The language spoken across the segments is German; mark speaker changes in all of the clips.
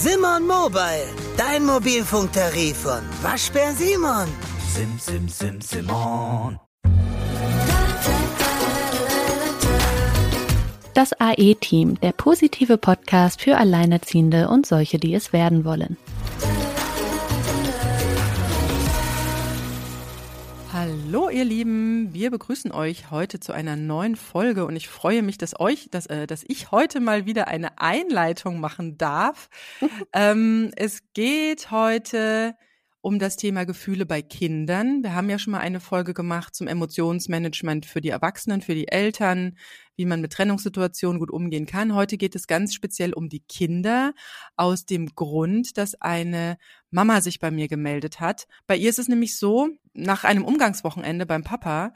Speaker 1: Simon Mobile, dein Mobilfunktarif von Waschbär Simon.
Speaker 2: Sim, sim, sim, Simon.
Speaker 3: Das AE-Team, der positive Podcast für Alleinerziehende und solche, die es werden wollen.
Speaker 4: Hallo ihr Lieben, wir begrüßen euch heute zu einer neuen Folge und ich freue mich, dass euch, dass, äh, dass ich heute mal wieder eine Einleitung machen darf. ähm, es geht heute um das Thema Gefühle bei Kindern. Wir haben ja schon mal eine Folge gemacht zum Emotionsmanagement für die Erwachsenen, für die Eltern, wie man mit Trennungssituationen gut umgehen kann. Heute geht es ganz speziell um die Kinder aus dem Grund, dass eine Mama sich bei mir gemeldet hat. Bei ihr ist es nämlich so, nach einem Umgangswochenende beim Papa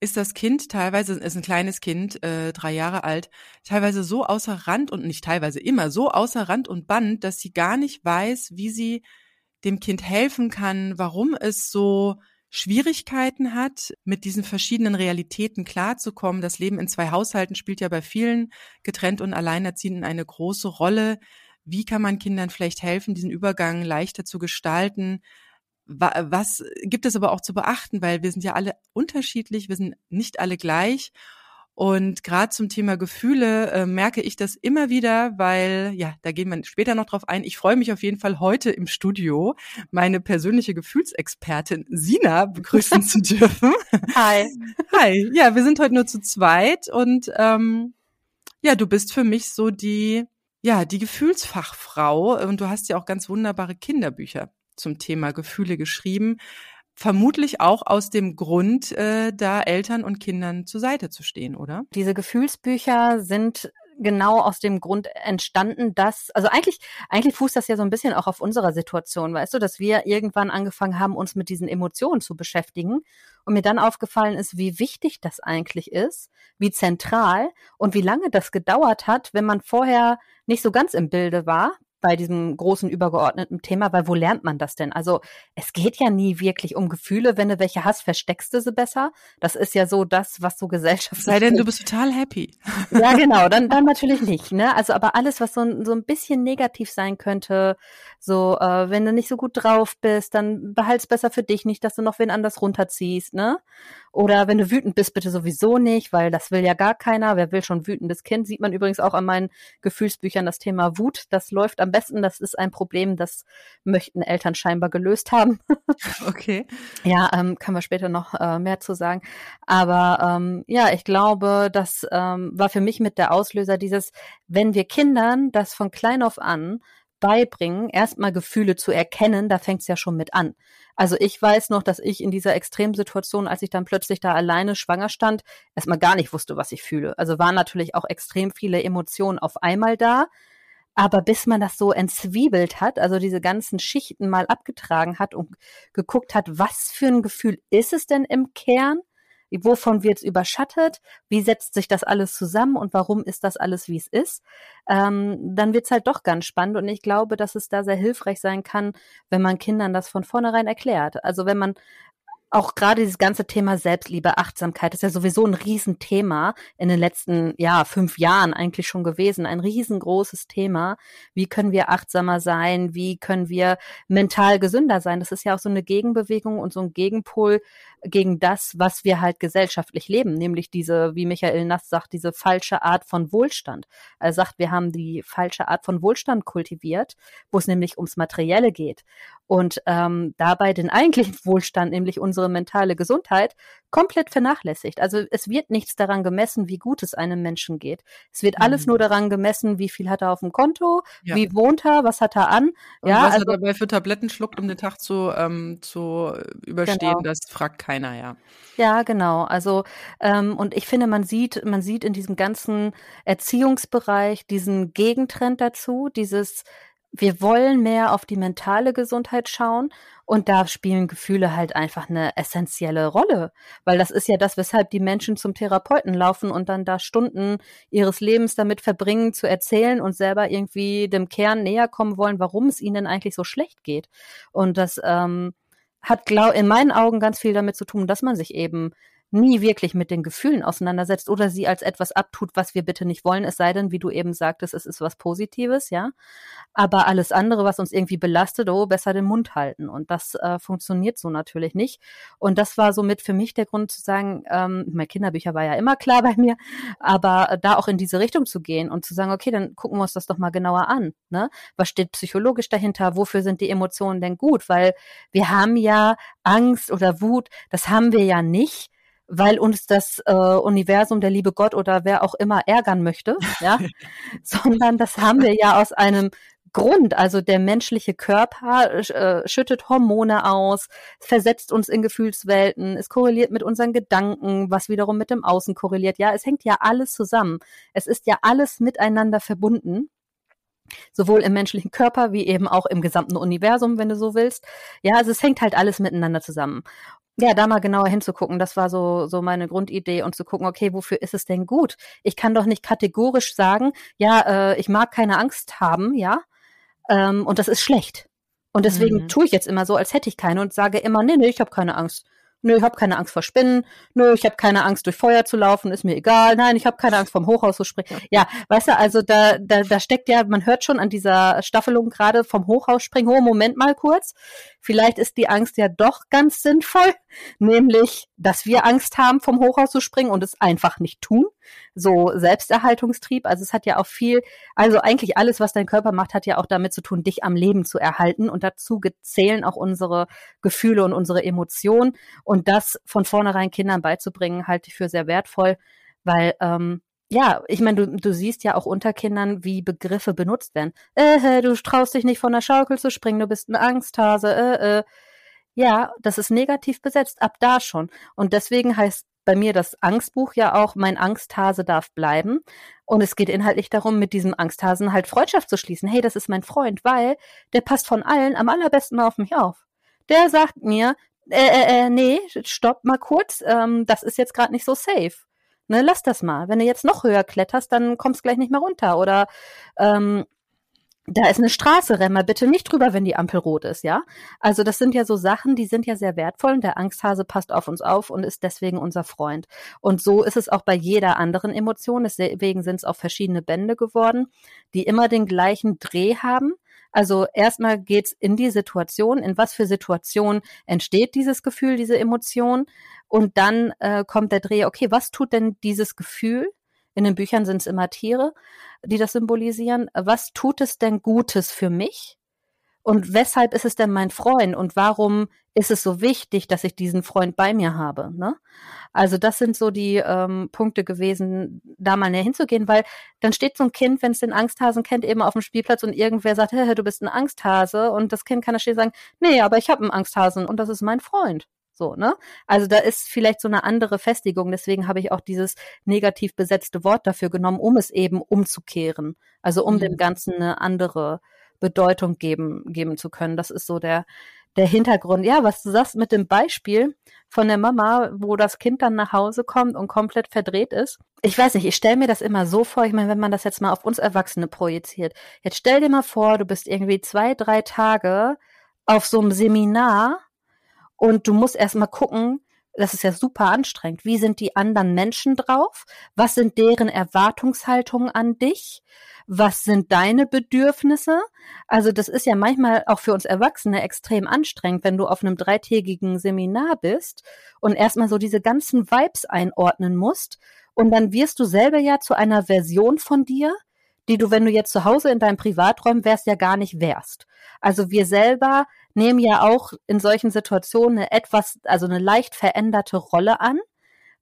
Speaker 4: ist das Kind teilweise, ist ein kleines Kind, äh, drei Jahre alt, teilweise so außer Rand und nicht teilweise immer so außer Rand und Band, dass sie gar nicht weiß, wie sie dem Kind helfen kann, warum es so Schwierigkeiten hat, mit diesen verschiedenen Realitäten klarzukommen. Das Leben in zwei Haushalten spielt ja bei vielen getrennt und Alleinerziehenden eine große Rolle. Wie kann man Kindern vielleicht helfen, diesen Übergang leichter zu gestalten? Was gibt es aber auch zu beachten, weil wir sind ja alle unterschiedlich, wir sind nicht alle gleich. Und gerade zum Thema Gefühle äh, merke ich das immer wieder, weil, ja, da gehen wir später noch drauf ein. Ich freue mich auf jeden Fall heute im Studio, meine persönliche Gefühlsexpertin Sina begrüßen zu dürfen.
Speaker 3: Hi.
Speaker 4: Hi. Ja, wir sind heute nur zu zweit und ähm, ja, du bist für mich so die, ja, die Gefühlsfachfrau und du hast ja auch ganz wunderbare Kinderbücher zum Thema Gefühle geschrieben. Vermutlich auch aus dem Grund, äh, da Eltern und Kindern zur Seite zu stehen, oder?
Speaker 3: Diese Gefühlsbücher sind genau aus dem Grund entstanden, dass, also eigentlich, eigentlich fußt das ja so ein bisschen auch auf unserer Situation, weißt du, dass wir irgendwann angefangen haben, uns mit diesen Emotionen zu beschäftigen und mir dann aufgefallen ist, wie wichtig das eigentlich ist, wie zentral und wie lange das gedauert hat, wenn man vorher nicht so ganz im Bilde war, bei diesem großen übergeordneten Thema, weil wo lernt man das denn? Also es geht ja nie wirklich um Gefühle. Wenn du welche hast, versteckst du sie besser. Das ist ja so das, was so gesellschaftlich.
Speaker 4: Sei denn, du bist total happy.
Speaker 3: Ja, genau, dann, dann natürlich nicht. Ne? Also aber alles, was so, so ein bisschen negativ sein könnte, so äh, wenn du nicht so gut drauf bist, dann behalt's besser für dich, nicht, dass du noch wen anders runterziehst. Ne? Oder wenn du wütend bist, bitte sowieso nicht, weil das will ja gar keiner. Wer will schon wütendes Kind? Sieht man übrigens auch an meinen Gefühlsbüchern das Thema Wut. Das läuft am besten. Das ist ein Problem, das möchten Eltern scheinbar gelöst haben.
Speaker 4: okay.
Speaker 3: Ja, ähm, können wir später noch äh, mehr zu sagen. Aber ähm, ja, ich glaube, das ähm, war für mich mit der Auslöser dieses, wenn wir Kindern das von klein auf an beibringen, erstmal Gefühle zu erkennen, da fängt es ja schon mit an. Also ich weiß noch, dass ich in dieser Extremsituation, als ich dann plötzlich da alleine schwanger stand, erstmal gar nicht wusste, was ich fühle. Also waren natürlich auch extrem viele Emotionen auf einmal da. Aber bis man das so entzwiebelt hat, also diese ganzen Schichten mal abgetragen hat und geguckt hat, was für ein Gefühl ist es denn im Kern? wovon wird es überschattet, wie setzt sich das alles zusammen und warum ist das alles, wie es ist, ähm, dann wird es halt doch ganz spannend und ich glaube, dass es da sehr hilfreich sein kann, wenn man Kindern das von vornherein erklärt. Also wenn man auch gerade dieses ganze Thema Selbstliebe, Achtsamkeit ist ja sowieso ein Riesenthema in den letzten, ja, fünf Jahren eigentlich schon gewesen. Ein riesengroßes Thema. Wie können wir achtsamer sein? Wie können wir mental gesünder sein? Das ist ja auch so eine Gegenbewegung und so ein Gegenpol gegen das, was wir halt gesellschaftlich leben, nämlich diese, wie Michael Nass sagt, diese falsche Art von Wohlstand. Er sagt, wir haben die falsche Art von Wohlstand kultiviert, wo es nämlich ums Materielle geht und ähm, dabei den eigentlichen Wohlstand, nämlich unsere mentale Gesundheit, komplett vernachlässigt. Also es wird nichts daran gemessen, wie gut es einem Menschen geht. Es wird alles mhm. nur daran gemessen, wie viel hat er auf dem Konto, ja. wie wohnt er, was hat er an.
Speaker 4: Und ja, was also, er dabei für Tabletten schluckt, um den Tag zu, ähm, zu überstehen, genau. das fragt keiner, ja.
Speaker 3: Ja, genau. Also ähm, und ich finde, man sieht, man sieht in diesem ganzen Erziehungsbereich diesen Gegentrend dazu, dieses wir wollen mehr auf die mentale Gesundheit schauen und da spielen Gefühle halt einfach eine essentielle Rolle, weil das ist ja das, weshalb die Menschen zum Therapeuten laufen und dann da Stunden ihres Lebens damit verbringen, zu erzählen und selber irgendwie dem Kern näher kommen wollen, warum es ihnen eigentlich so schlecht geht. Und das ähm, hat glaub, in meinen Augen ganz viel damit zu tun, dass man sich eben nie wirklich mit den Gefühlen auseinandersetzt oder sie als etwas abtut, was wir bitte nicht wollen, es sei denn, wie du eben sagtest, es ist was Positives, ja. Aber alles andere, was uns irgendwie belastet, oh, besser den Mund halten. Und das äh, funktioniert so natürlich nicht. Und das war somit für mich der Grund zu sagen, ähm, mein Kinderbücher war ja immer klar bei mir, aber da auch in diese Richtung zu gehen und zu sagen, okay, dann gucken wir uns das doch mal genauer an. Ne? Was steht psychologisch dahinter? Wofür sind die Emotionen denn gut? Weil wir haben ja Angst oder Wut, das haben wir ja nicht, weil uns das äh, Universum, der liebe Gott oder wer auch immer ärgern möchte, ja, sondern das haben wir ja aus einem Grund. Also der menschliche Körper äh, schüttet Hormone aus, versetzt uns in Gefühlswelten, es korreliert mit unseren Gedanken, was wiederum mit dem Außen korreliert. Ja, es hängt ja alles zusammen. Es ist ja alles miteinander verbunden sowohl im menschlichen Körper wie eben auch im gesamten Universum, wenn du so willst. Ja, also es hängt halt alles miteinander zusammen. Ja, da mal genauer hinzugucken, das war so, so meine Grundidee und zu gucken, okay, wofür ist es denn gut? Ich kann doch nicht kategorisch sagen, ja, äh, ich mag keine Angst haben, ja, ähm, und das ist schlecht. Und deswegen mhm. tue ich jetzt immer so, als hätte ich keine und sage immer, nee, nee, ich habe keine Angst. Nö, ich habe keine Angst vor Spinnen. Nö, ich habe keine Angst, durch Feuer zu laufen, ist mir egal. Nein, ich habe keine Angst vom Hochhaus zu springen. Ja, weißt du, also da, da, da steckt ja, man hört schon an dieser Staffelung gerade vom Hochhaus springen. Oh, Moment mal kurz. Vielleicht ist die Angst ja doch ganz sinnvoll, nämlich, dass wir Angst haben, vom Hochhaus zu springen und es einfach nicht tun. So Selbsterhaltungstrieb. Also es hat ja auch viel, also eigentlich alles, was dein Körper macht, hat ja auch damit zu tun, dich am Leben zu erhalten. Und dazu zählen auch unsere Gefühle und unsere Emotionen. Und das von vornherein Kindern beizubringen, halte ich für sehr wertvoll, weil ähm, ja, ich meine, du, du siehst ja auch unter Kindern, wie Begriffe benutzt werden. Äh, du traust dich nicht von der Schaukel zu springen, du bist ein Angsthase. Äh, äh. Ja, das ist negativ besetzt, ab da schon. Und deswegen heißt bei mir das Angstbuch ja auch, mein Angsthase darf bleiben. Und es geht inhaltlich darum, mit diesem Angsthasen halt Freundschaft zu schließen. Hey, das ist mein Freund, weil der passt von allen am allerbesten auf mich auf. Der sagt mir, äh, äh, äh nee, stopp mal kurz, ähm, das ist jetzt gerade nicht so safe. Ne, lass das mal. Wenn du jetzt noch höher kletterst, dann kommst gleich nicht mehr runter. Oder ähm, da ist eine Straße, renn mal bitte nicht drüber, wenn die Ampel rot ist, ja? Also das sind ja so Sachen, die sind ja sehr wertvoll und der Angsthase passt auf uns auf und ist deswegen unser Freund. Und so ist es auch bei jeder anderen Emotion, deswegen sind es auch verschiedene Bände geworden, die immer den gleichen Dreh haben. Also erstmal geht's in die Situation, in was für Situation entsteht dieses Gefühl, diese Emotion und dann äh, kommt der Dreh, okay, was tut denn dieses Gefühl? In den Büchern sind es immer Tiere, die das symbolisieren. Was tut es denn Gutes für mich? Und weshalb ist es denn mein Freund? Und warum ist es so wichtig, dass ich diesen Freund bei mir habe? Ne? Also das sind so die ähm, Punkte gewesen, da mal näher hinzugehen, weil dann steht so ein Kind, wenn es den Angsthasen kennt, eben auf dem Spielplatz und irgendwer sagt, hey, du bist ein Angsthase und das Kind kann da stehen sagen, nee, aber ich habe einen Angsthasen und das ist mein Freund. So, ne? Also da ist vielleicht so eine andere Festigung. Deswegen habe ich auch dieses negativ besetzte Wort dafür genommen, um es eben umzukehren. Also um mhm. dem Ganzen eine andere Bedeutung geben, geben zu können. Das ist so der, der Hintergrund. Ja, was du sagst mit dem Beispiel von der Mama, wo das Kind dann nach Hause kommt und komplett verdreht ist. Ich weiß nicht, ich stelle mir das immer so vor, ich meine, wenn man das jetzt mal auf uns Erwachsene projiziert. Jetzt stell dir mal vor, du bist irgendwie zwei, drei Tage auf so einem Seminar und du musst erstmal gucken, das ist ja super anstrengend. Wie sind die anderen Menschen drauf? Was sind deren Erwartungshaltungen an dich? Was sind deine Bedürfnisse? Also das ist ja manchmal auch für uns Erwachsene extrem anstrengend, wenn du auf einem dreitägigen Seminar bist und erstmal so diese ganzen Vibes einordnen musst. Und dann wirst du selber ja zu einer Version von dir, die du, wenn du jetzt zu Hause in deinem Privaträumen wärst, ja gar nicht wärst. Also wir selber nehmen ja auch in solchen Situationen eine etwas, also eine leicht veränderte Rolle an.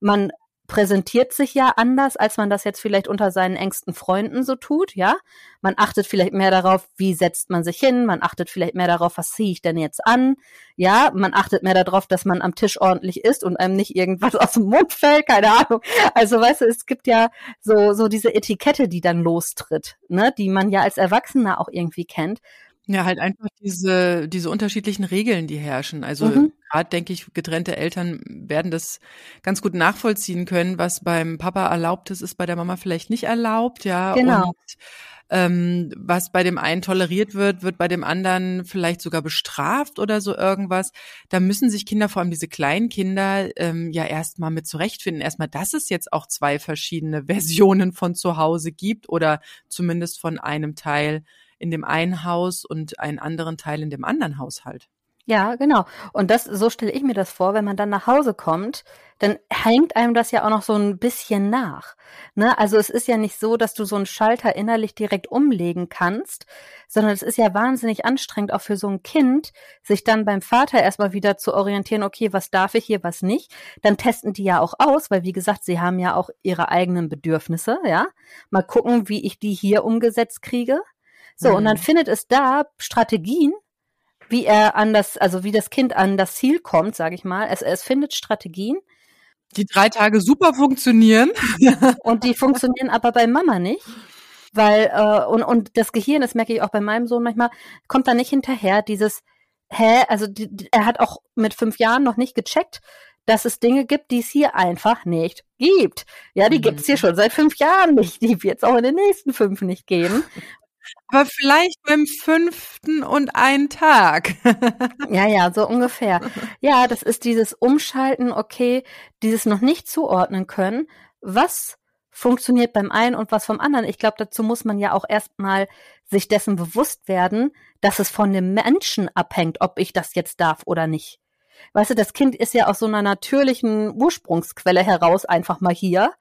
Speaker 3: Man präsentiert sich ja anders, als man das jetzt vielleicht unter seinen engsten Freunden so tut, ja. Man achtet vielleicht mehr darauf, wie setzt man sich hin, man achtet vielleicht mehr darauf, was ziehe ich denn jetzt an, ja. Man achtet mehr darauf, dass man am Tisch ordentlich ist und einem nicht irgendwas aus dem Mund fällt, keine Ahnung. Also weißt du, es gibt ja so, so diese Etikette, die dann lostritt, ne, die man ja als Erwachsener auch irgendwie kennt.
Speaker 4: Ja, halt einfach diese, diese unterschiedlichen Regeln, die herrschen. Also mhm. gerade denke ich, getrennte Eltern werden das ganz gut nachvollziehen können, was beim Papa erlaubt ist, ist bei der Mama vielleicht nicht erlaubt, ja.
Speaker 3: Genau.
Speaker 4: Und ähm, was bei dem einen toleriert wird, wird bei dem anderen vielleicht sogar bestraft oder so irgendwas. Da müssen sich Kinder, vor allem diese kleinen Kinder, ähm, ja erstmal mit zurechtfinden. Erstmal, dass es jetzt auch zwei verschiedene Versionen von zu Hause gibt oder zumindest von einem Teil in dem einen Haus und einen anderen Teil in dem anderen Haushalt.
Speaker 3: Ja, genau. Und das, so stelle ich mir das vor, wenn man dann nach Hause kommt, dann hängt einem das ja auch noch so ein bisschen nach. Ne? Also es ist ja nicht so, dass du so einen Schalter innerlich direkt umlegen kannst, sondern es ist ja wahnsinnig anstrengend auch für so ein Kind, sich dann beim Vater erstmal wieder zu orientieren, okay, was darf ich hier, was nicht. Dann testen die ja auch aus, weil wie gesagt, sie haben ja auch ihre eigenen Bedürfnisse, ja. Mal gucken, wie ich die hier umgesetzt kriege. So, mhm. und dann mhm. findet es da Strategien, wie er an das, also wie das Kind an das Ziel kommt, sage ich mal. Es, es findet Strategien.
Speaker 4: Die drei Tage super funktionieren.
Speaker 3: und die funktionieren aber bei Mama nicht. Weil, äh, und, und das Gehirn, das merke ich auch bei meinem Sohn manchmal, kommt da nicht hinterher, dieses, hä, also die, die, er hat auch mit fünf Jahren noch nicht gecheckt, dass es Dinge gibt, die es hier einfach nicht gibt. Ja, die mhm. gibt's hier schon seit fünf Jahren nicht. Die wird es auch in den nächsten fünf nicht geben.
Speaker 4: Aber vielleicht beim fünften und einen Tag.
Speaker 3: ja, ja, so ungefähr. Ja, das ist dieses Umschalten, okay, dieses noch nicht zuordnen können. Was funktioniert beim einen und was vom anderen? Ich glaube, dazu muss man ja auch erstmal sich dessen bewusst werden, dass es von dem Menschen abhängt, ob ich das jetzt darf oder nicht. Weißt du, das Kind ist ja aus so einer natürlichen Ursprungsquelle heraus einfach mal hier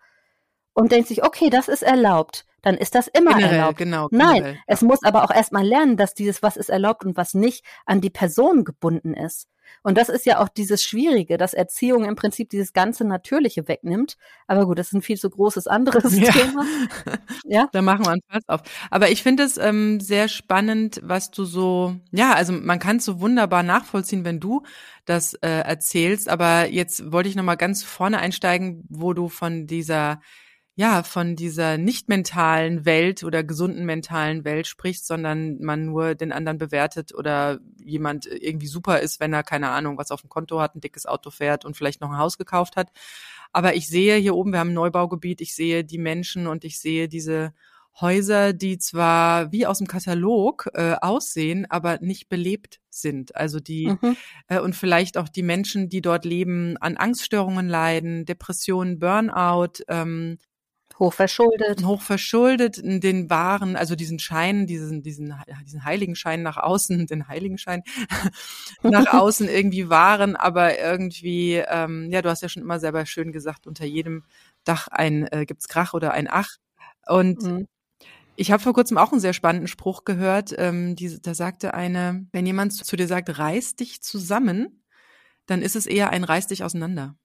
Speaker 3: und denkt sich, okay, das ist erlaubt dann ist das immer generell, erlaubt.
Speaker 4: Genau,
Speaker 3: generell, Nein, es muss aber auch erstmal lernen, dass dieses, was ist erlaubt und was nicht, an die Person gebunden ist. Und das ist ja auch dieses Schwierige, dass Erziehung im Prinzip dieses ganze Natürliche wegnimmt. Aber gut, das ist ein viel zu großes anderes ja. Thema.
Speaker 4: Ja. Da machen wir einen Fass auf. Aber ich finde es ähm, sehr spannend, was du so, ja, also man kann es so wunderbar nachvollziehen, wenn du das äh, erzählst. Aber jetzt wollte ich nochmal ganz vorne einsteigen, wo du von dieser ja, von dieser nicht mentalen Welt oder gesunden mentalen Welt spricht, sondern man nur den anderen bewertet oder jemand irgendwie super ist, wenn er keine Ahnung, was auf dem Konto hat, ein dickes Auto fährt und vielleicht noch ein Haus gekauft hat. Aber ich sehe hier oben, wir haben ein Neubaugebiet, ich sehe die Menschen und ich sehe diese Häuser, die zwar wie aus dem Katalog äh, aussehen, aber nicht belebt sind. Also die mhm. äh, und vielleicht auch die Menschen, die dort leben, an Angststörungen leiden, Depressionen, Burnout, ähm,
Speaker 3: Hochverschuldet.
Speaker 4: Hochverschuldet, den Waren, also diesen Schein, diesen, diesen, diesen heiligen Schein nach außen, den heiligen Schein nach außen irgendwie waren, aber irgendwie, ähm, ja, du hast ja schon immer selber schön gesagt, unter jedem Dach ein äh, gibt's Krach oder ein Ach. Und mhm. ich habe vor kurzem auch einen sehr spannenden Spruch gehört. Ähm, die, da sagte eine, wenn jemand zu dir sagt, reiß dich zusammen, dann ist es eher ein reiß dich auseinander.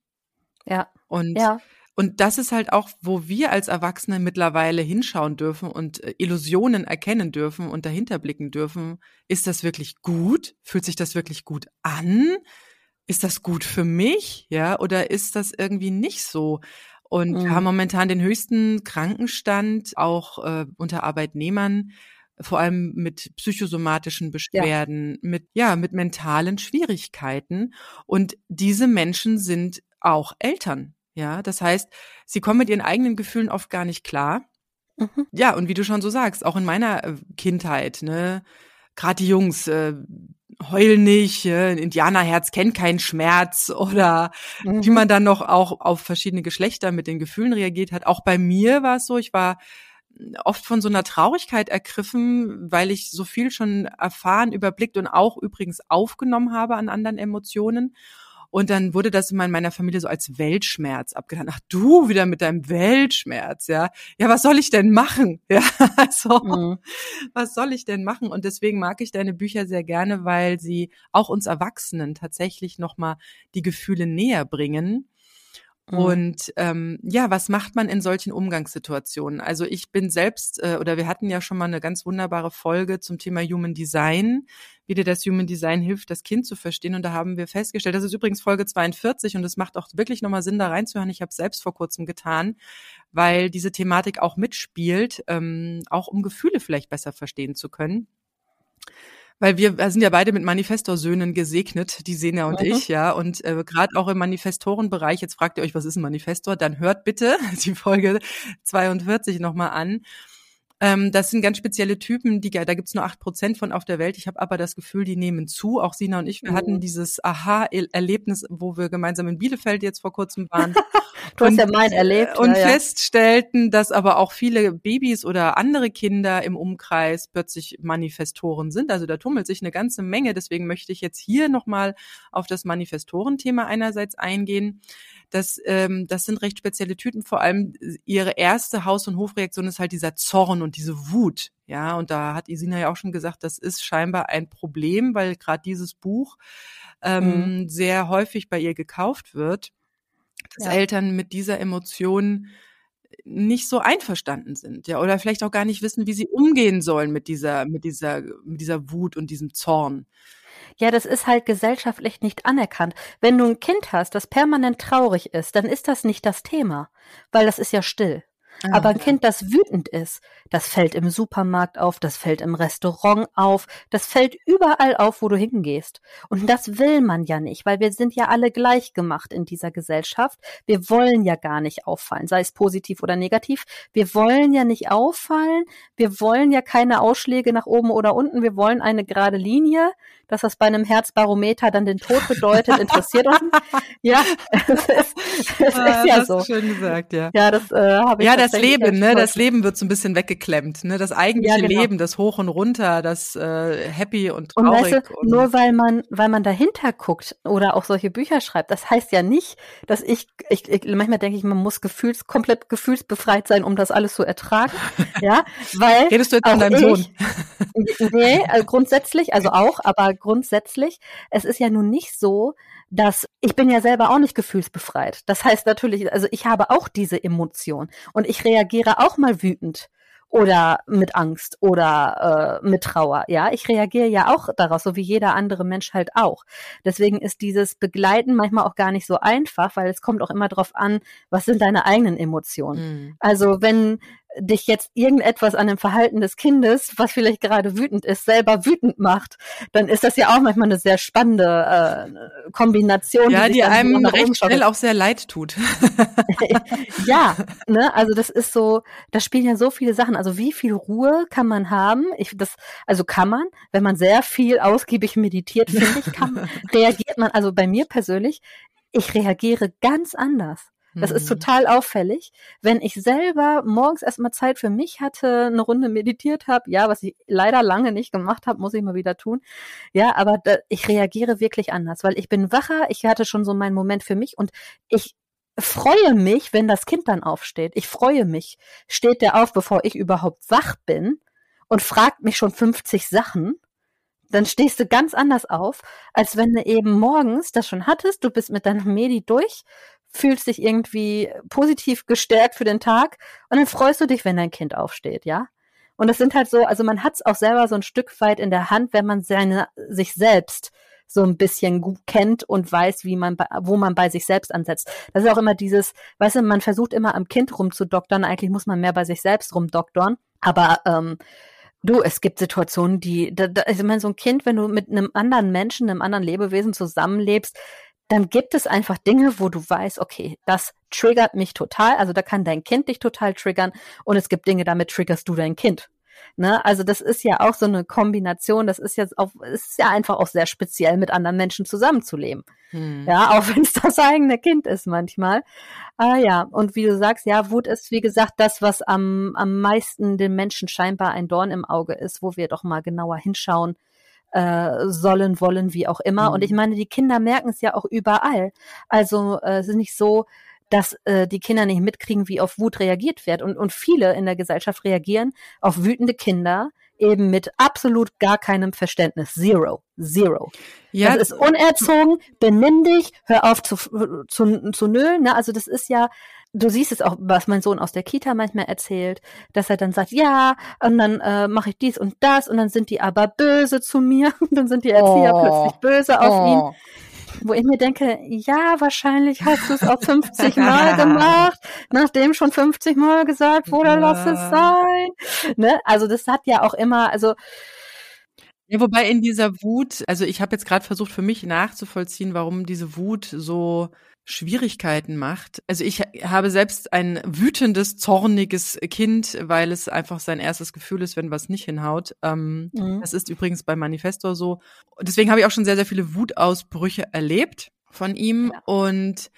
Speaker 3: Ja.
Speaker 4: Und
Speaker 3: ja.
Speaker 4: Und das ist halt auch, wo wir als Erwachsene mittlerweile hinschauen dürfen und äh, Illusionen erkennen dürfen und dahinter blicken dürfen. Ist das wirklich gut? Fühlt sich das wirklich gut an? Ist das gut für mich? Ja, oder ist das irgendwie nicht so? Und mhm. wir haben momentan den höchsten Krankenstand auch äh, unter Arbeitnehmern vor allem mit psychosomatischen Beschwerden, ja. mit, ja, mit mentalen Schwierigkeiten. Und diese Menschen sind auch Eltern. Ja, das heißt, sie kommen mit ihren eigenen Gefühlen oft gar nicht klar. Mhm. Ja, und wie du schon so sagst, auch in meiner äh, Kindheit, ne, gerade die Jungs, äh, heul nicht, äh, ein Indianerherz kennt keinen Schmerz oder mhm. wie man dann noch auch auf verschiedene Geschlechter mit den Gefühlen reagiert hat. Auch bei mir war es so, ich war oft von so einer Traurigkeit ergriffen, weil ich so viel schon erfahren, überblickt und auch übrigens aufgenommen habe an anderen Emotionen. Und dann wurde das immer in meiner Familie so als Weltschmerz abgetan. Ach du wieder mit deinem Weltschmerz, ja. Ja, was soll ich denn machen? Ja, also, mhm. was soll ich denn machen? Und deswegen mag ich deine Bücher sehr gerne, weil sie auch uns Erwachsenen tatsächlich nochmal die Gefühle näher bringen Mhm. Und ähm, ja, was macht man in solchen Umgangssituationen? Also ich bin selbst, äh, oder wir hatten ja schon mal eine ganz wunderbare Folge zum Thema Human Design, wie dir das Human Design hilft, das Kind zu verstehen. Und da haben wir festgestellt, das ist übrigens Folge 42 und es macht auch wirklich nochmal Sinn, da reinzuhören. Ich habe es selbst vor kurzem getan, weil diese Thematik auch mitspielt, ähm, auch um Gefühle vielleicht besser verstehen zu können weil wir sind ja beide mit Manifestorsöhnen gesegnet, die Sena und mhm. ich, ja. Und äh, gerade auch im Manifestorenbereich, jetzt fragt ihr euch, was ist ein Manifestor? Dann hört bitte die Folge 42 nochmal an. Ähm, das sind ganz spezielle Typen, die da gibt's nur acht Prozent von auf der Welt. Ich habe aber das Gefühl, die nehmen zu. Auch Sina und ich, wir mhm. hatten dieses Aha-Erlebnis, wo wir gemeinsam in Bielefeld jetzt vor kurzem waren.
Speaker 3: du hast ja mein erlebt.
Speaker 4: Und
Speaker 3: ja,
Speaker 4: feststellten, dass aber auch viele Babys oder andere Kinder im Umkreis plötzlich Manifestoren sind. Also da tummelt sich eine ganze Menge. Deswegen möchte ich jetzt hier nochmal auf das Manifestorenthema einerseits eingehen. Das, ähm, das sind recht spezielle Typen. Vor allem ihre erste Haus- und Hofreaktion ist halt dieser Zorn und diese Wut. Ja, und da hat Isina ja auch schon gesagt, das ist scheinbar ein Problem, weil gerade dieses Buch ähm, mhm. sehr häufig bei ihr gekauft wird, dass ja. Eltern mit dieser Emotion nicht so einverstanden sind, ja, oder vielleicht auch gar nicht wissen, wie sie umgehen sollen mit dieser, mit dieser, mit dieser Wut und diesem Zorn.
Speaker 3: Ja, das ist halt gesellschaftlich nicht anerkannt. Wenn du ein Kind hast, das permanent traurig ist, dann ist das nicht das Thema, weil das ist ja still. Ah, Aber ein Kind, das wütend ist, das fällt im Supermarkt auf, das fällt im Restaurant auf, das fällt überall auf, wo du hingehst. Und das will man ja nicht, weil wir sind ja alle gleich gemacht in dieser Gesellschaft. Wir wollen ja gar nicht auffallen, sei es positiv oder negativ. Wir wollen ja nicht auffallen. Wir wollen ja keine Ausschläge nach oben oder unten. Wir wollen eine gerade Linie dass das bei einem Herzbarometer dann den Tod bedeutet, interessiert uns. Ja, es ist, ah, ist ja so.
Speaker 4: Schön gesagt, ja.
Speaker 3: Ja, das äh, habe ich.
Speaker 4: Ja, das Leben, ne, das Leben wird so ein bisschen weggeklemmt, ne, das eigentliche ja, genau. Leben, das Hoch und Runter, das äh, Happy und traurig. Und, weißt
Speaker 3: du, und nur weil man, weil man dahinter guckt oder auch solche Bücher schreibt, das heißt ja nicht, dass ich, ich, ich manchmal denke ich, man muss gefühls komplett gefühlsbefreit sein, um das alles zu ertragen, ja, weil
Speaker 4: redest du jetzt von deinem ich, Sohn?
Speaker 3: Nee, also grundsätzlich, also auch, aber grundsätzlich, es ist ja nun nicht so, dass ich bin ja selber auch nicht gefühlsbefreit. Das heißt natürlich, also ich habe auch diese Emotion und ich reagiere auch mal wütend oder mit Angst oder äh, mit Trauer. Ja, ich reagiere ja auch daraus, so wie jeder andere Mensch halt auch. Deswegen ist dieses Begleiten manchmal auch gar nicht so einfach, weil es kommt auch immer darauf an, was sind deine eigenen Emotionen. Mhm. Also wenn dich jetzt irgendetwas an dem Verhalten des Kindes, was vielleicht gerade wütend ist, selber wütend macht, dann ist das ja auch manchmal eine sehr spannende äh, Kombination.
Speaker 4: Ja, die, die einem recht schnell auch sehr leid tut.
Speaker 3: ja, ne, also das ist so, da spielen ja so viele Sachen. Also wie viel Ruhe kann man haben? Ich, das, also kann man, wenn man sehr viel ausgiebig meditiert, finde ich, kann, reagiert man, also bei mir persönlich, ich reagiere ganz anders. Das ist mhm. total auffällig. Wenn ich selber morgens erstmal Zeit für mich hatte, eine Runde meditiert habe, ja, was ich leider lange nicht gemacht habe, muss ich mal wieder tun. Ja, aber da, ich reagiere wirklich anders, weil ich bin wacher, ich hatte schon so meinen Moment für mich und ich freue mich, wenn das Kind dann aufsteht. Ich freue mich. Steht der auf, bevor ich überhaupt wach bin und fragt mich schon 50 Sachen dann stehst du ganz anders auf, als wenn du eben morgens das schon hattest, du bist mit deinem Medi durch, fühlst dich irgendwie positiv gestärkt für den Tag und dann freust du dich, wenn dein Kind aufsteht, ja? Und das sind halt so, also man hat es auch selber so ein Stück weit in der Hand, wenn man seine, sich selbst so ein bisschen gut kennt und weiß, wie man, wo man bei sich selbst ansetzt. Das ist auch immer dieses, weißt du, man versucht immer am Kind rumzudoktern, eigentlich muss man mehr bei sich selbst rumdoktern, aber ähm, Du, es gibt Situationen, die, da, da, also ich meine, so ein Kind, wenn du mit einem anderen Menschen, einem anderen Lebewesen zusammenlebst, dann gibt es einfach Dinge, wo du weißt, okay, das triggert mich total. Also da kann dein Kind dich total triggern und es gibt Dinge, damit triggerst du dein Kind. Ne? Also das ist ja auch so eine Kombination. Das ist jetzt auch, ist ja einfach auch sehr speziell, mit anderen Menschen zusammenzuleben. Hm. Ja, auch wenn es das eigene Kind ist manchmal. Ah ja, und wie du sagst, ja, Wut ist wie gesagt das, was am am meisten den Menschen scheinbar ein Dorn im Auge ist, wo wir doch mal genauer hinschauen äh, sollen, wollen, wie auch immer. Mhm. Und ich meine, die Kinder merken es ja auch überall. Also äh, es ist nicht so, dass äh, die Kinder nicht mitkriegen, wie auf Wut reagiert wird. Und, und viele in der Gesellschaft reagieren auf wütende Kinder eben mit absolut gar keinem Verständnis. Zero. Zero. Ja. Das ist unerzogen, benimm dich, hör auf zu, zu, zu nölen. Ne? Also das ist ja, du siehst es auch, was mein Sohn aus der Kita manchmal erzählt, dass er dann sagt, ja, und dann äh, mache ich dies und das und dann sind die aber böse zu mir und dann sind die Erzieher oh. plötzlich böse auf oh. ihn. Wo ich mir denke, ja, wahrscheinlich hast du es auch 50 Mal gemacht, nachdem schon 50 Mal gesagt wurde, ja. lass es sein. Ne? Also das hat ja auch immer, also
Speaker 4: Ja, wobei in dieser Wut, also ich habe jetzt gerade versucht für mich nachzuvollziehen, warum diese Wut so Schwierigkeiten macht. Also ich habe selbst ein wütendes, zorniges Kind, weil es einfach sein erstes Gefühl ist, wenn was nicht hinhaut. Ähm, mhm. Das ist übrigens bei Manifestor so. Deswegen habe ich auch schon sehr, sehr viele Wutausbrüche erlebt von ihm ja. und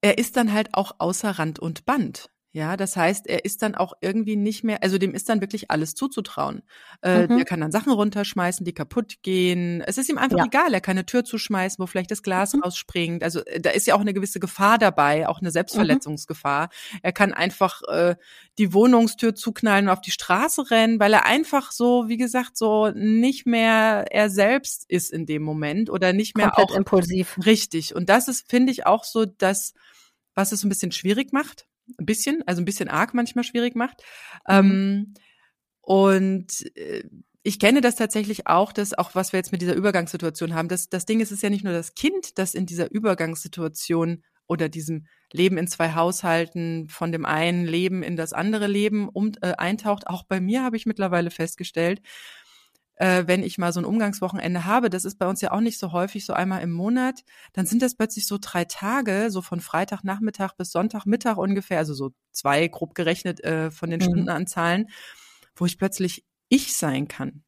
Speaker 4: er ist dann halt auch außer Rand und Band. Ja, das heißt, er ist dann auch irgendwie nicht mehr, also dem ist dann wirklich alles zuzutrauen. Äh, mhm. Der kann dann Sachen runterschmeißen, die kaputt gehen. Es ist ihm einfach ja. egal. Er kann eine Tür zuschmeißen, wo vielleicht das Glas mhm. rausspringt. Also äh, da ist ja auch eine gewisse Gefahr dabei, auch eine Selbstverletzungsgefahr. Mhm. Er kann einfach äh, die Wohnungstür zuknallen und auf die Straße rennen, weil er einfach so, wie gesagt, so nicht mehr er selbst ist in dem Moment oder nicht mehr
Speaker 3: Komplett
Speaker 4: auch
Speaker 3: impulsiv.
Speaker 4: Richtig. Und das ist, finde ich, auch so, dass was es ein bisschen schwierig macht ein bisschen, also ein bisschen arg manchmal schwierig macht. Mhm. Ähm, und äh, ich kenne das tatsächlich auch, dass auch was wir jetzt mit dieser Übergangssituation haben, das, das Ding ist, es ist ja nicht nur das Kind, das in dieser Übergangssituation oder diesem Leben in zwei Haushalten von dem einen Leben in das andere Leben um, äh, eintaucht. Auch bei mir habe ich mittlerweile festgestellt, äh, wenn ich mal so ein Umgangswochenende habe, das ist bei uns ja auch nicht so häufig, so einmal im Monat, dann sind das plötzlich so drei Tage, so von Freitagnachmittag bis Sonntagmittag ungefähr, also so zwei grob gerechnet äh, von den mhm. Stundenanzahlen, wo ich plötzlich ich sein kann.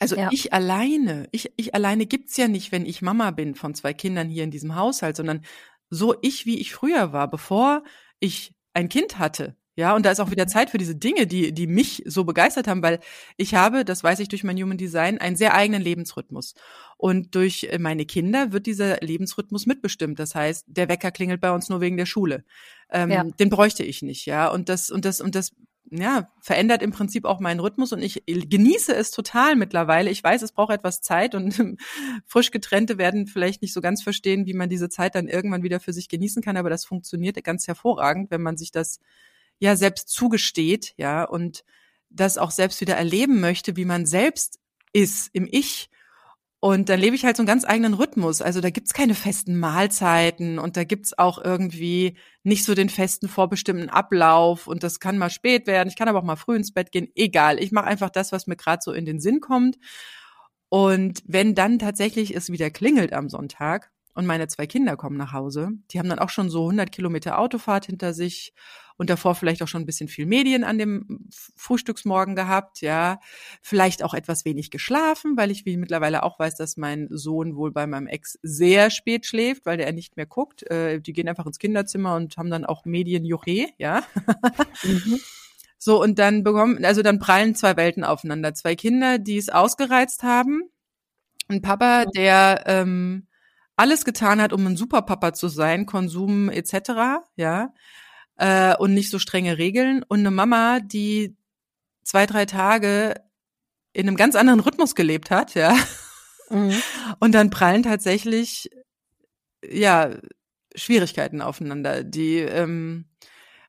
Speaker 4: Also ja. ich alleine, ich, ich alleine gibt's ja nicht, wenn ich Mama bin von zwei Kindern hier in diesem Haushalt, sondern so ich, wie ich früher war, bevor ich ein Kind hatte. Ja, und da ist auch wieder Zeit für diese Dinge, die, die mich so begeistert haben, weil ich habe, das weiß ich durch mein Human Design, einen sehr eigenen Lebensrhythmus. Und durch äh, meine Kinder wird dieser Lebensrhythmus mitbestimmt. Das heißt, der Wecker klingelt bei uns nur wegen der Schule. Ähm, ja. Den bräuchte ich nicht, ja. Und das, und das, und das, ja, verändert im Prinzip auch meinen Rhythmus und ich genieße es total mittlerweile. Ich weiß, es braucht etwas Zeit und frisch getrennte werden vielleicht nicht so ganz verstehen, wie man diese Zeit dann irgendwann wieder für sich genießen kann, aber das funktioniert ganz hervorragend, wenn man sich das ja selbst zugesteht, ja, und das auch selbst wieder erleben möchte, wie man selbst ist im Ich. Und dann lebe ich halt so einen ganz eigenen Rhythmus. Also da gibt's keine festen Mahlzeiten und da gibt's auch irgendwie nicht so den festen vorbestimmten Ablauf und das kann mal spät werden. Ich kann aber auch mal früh ins Bett gehen. Egal, ich mache einfach das, was mir gerade so in den Sinn kommt. Und wenn dann tatsächlich es wieder klingelt am Sonntag und meine zwei Kinder kommen nach Hause, die haben dann auch schon so 100 Kilometer Autofahrt hinter sich und davor vielleicht auch schon ein bisschen viel Medien an dem Frühstücksmorgen gehabt, ja, vielleicht auch etwas wenig geschlafen, weil ich wie mittlerweile auch weiß, dass mein Sohn wohl bei meinem Ex sehr spät schläft, weil der nicht mehr guckt. Äh, die gehen einfach ins Kinderzimmer und haben dann auch Medien Juche, ja. Mhm. So, und dann bekommen, also dann prallen zwei Welten aufeinander. Zwei Kinder, die es ausgereizt haben. Ein Papa, der ähm, alles getan hat, um ein Superpapa zu sein, Konsum etc., ja äh, und nicht so strenge Regeln und eine Mama, die zwei, drei Tage in einem ganz anderen Rhythmus gelebt hat, ja. Mhm. Und dann prallen tatsächlich, ja, Schwierigkeiten aufeinander, die, ähm,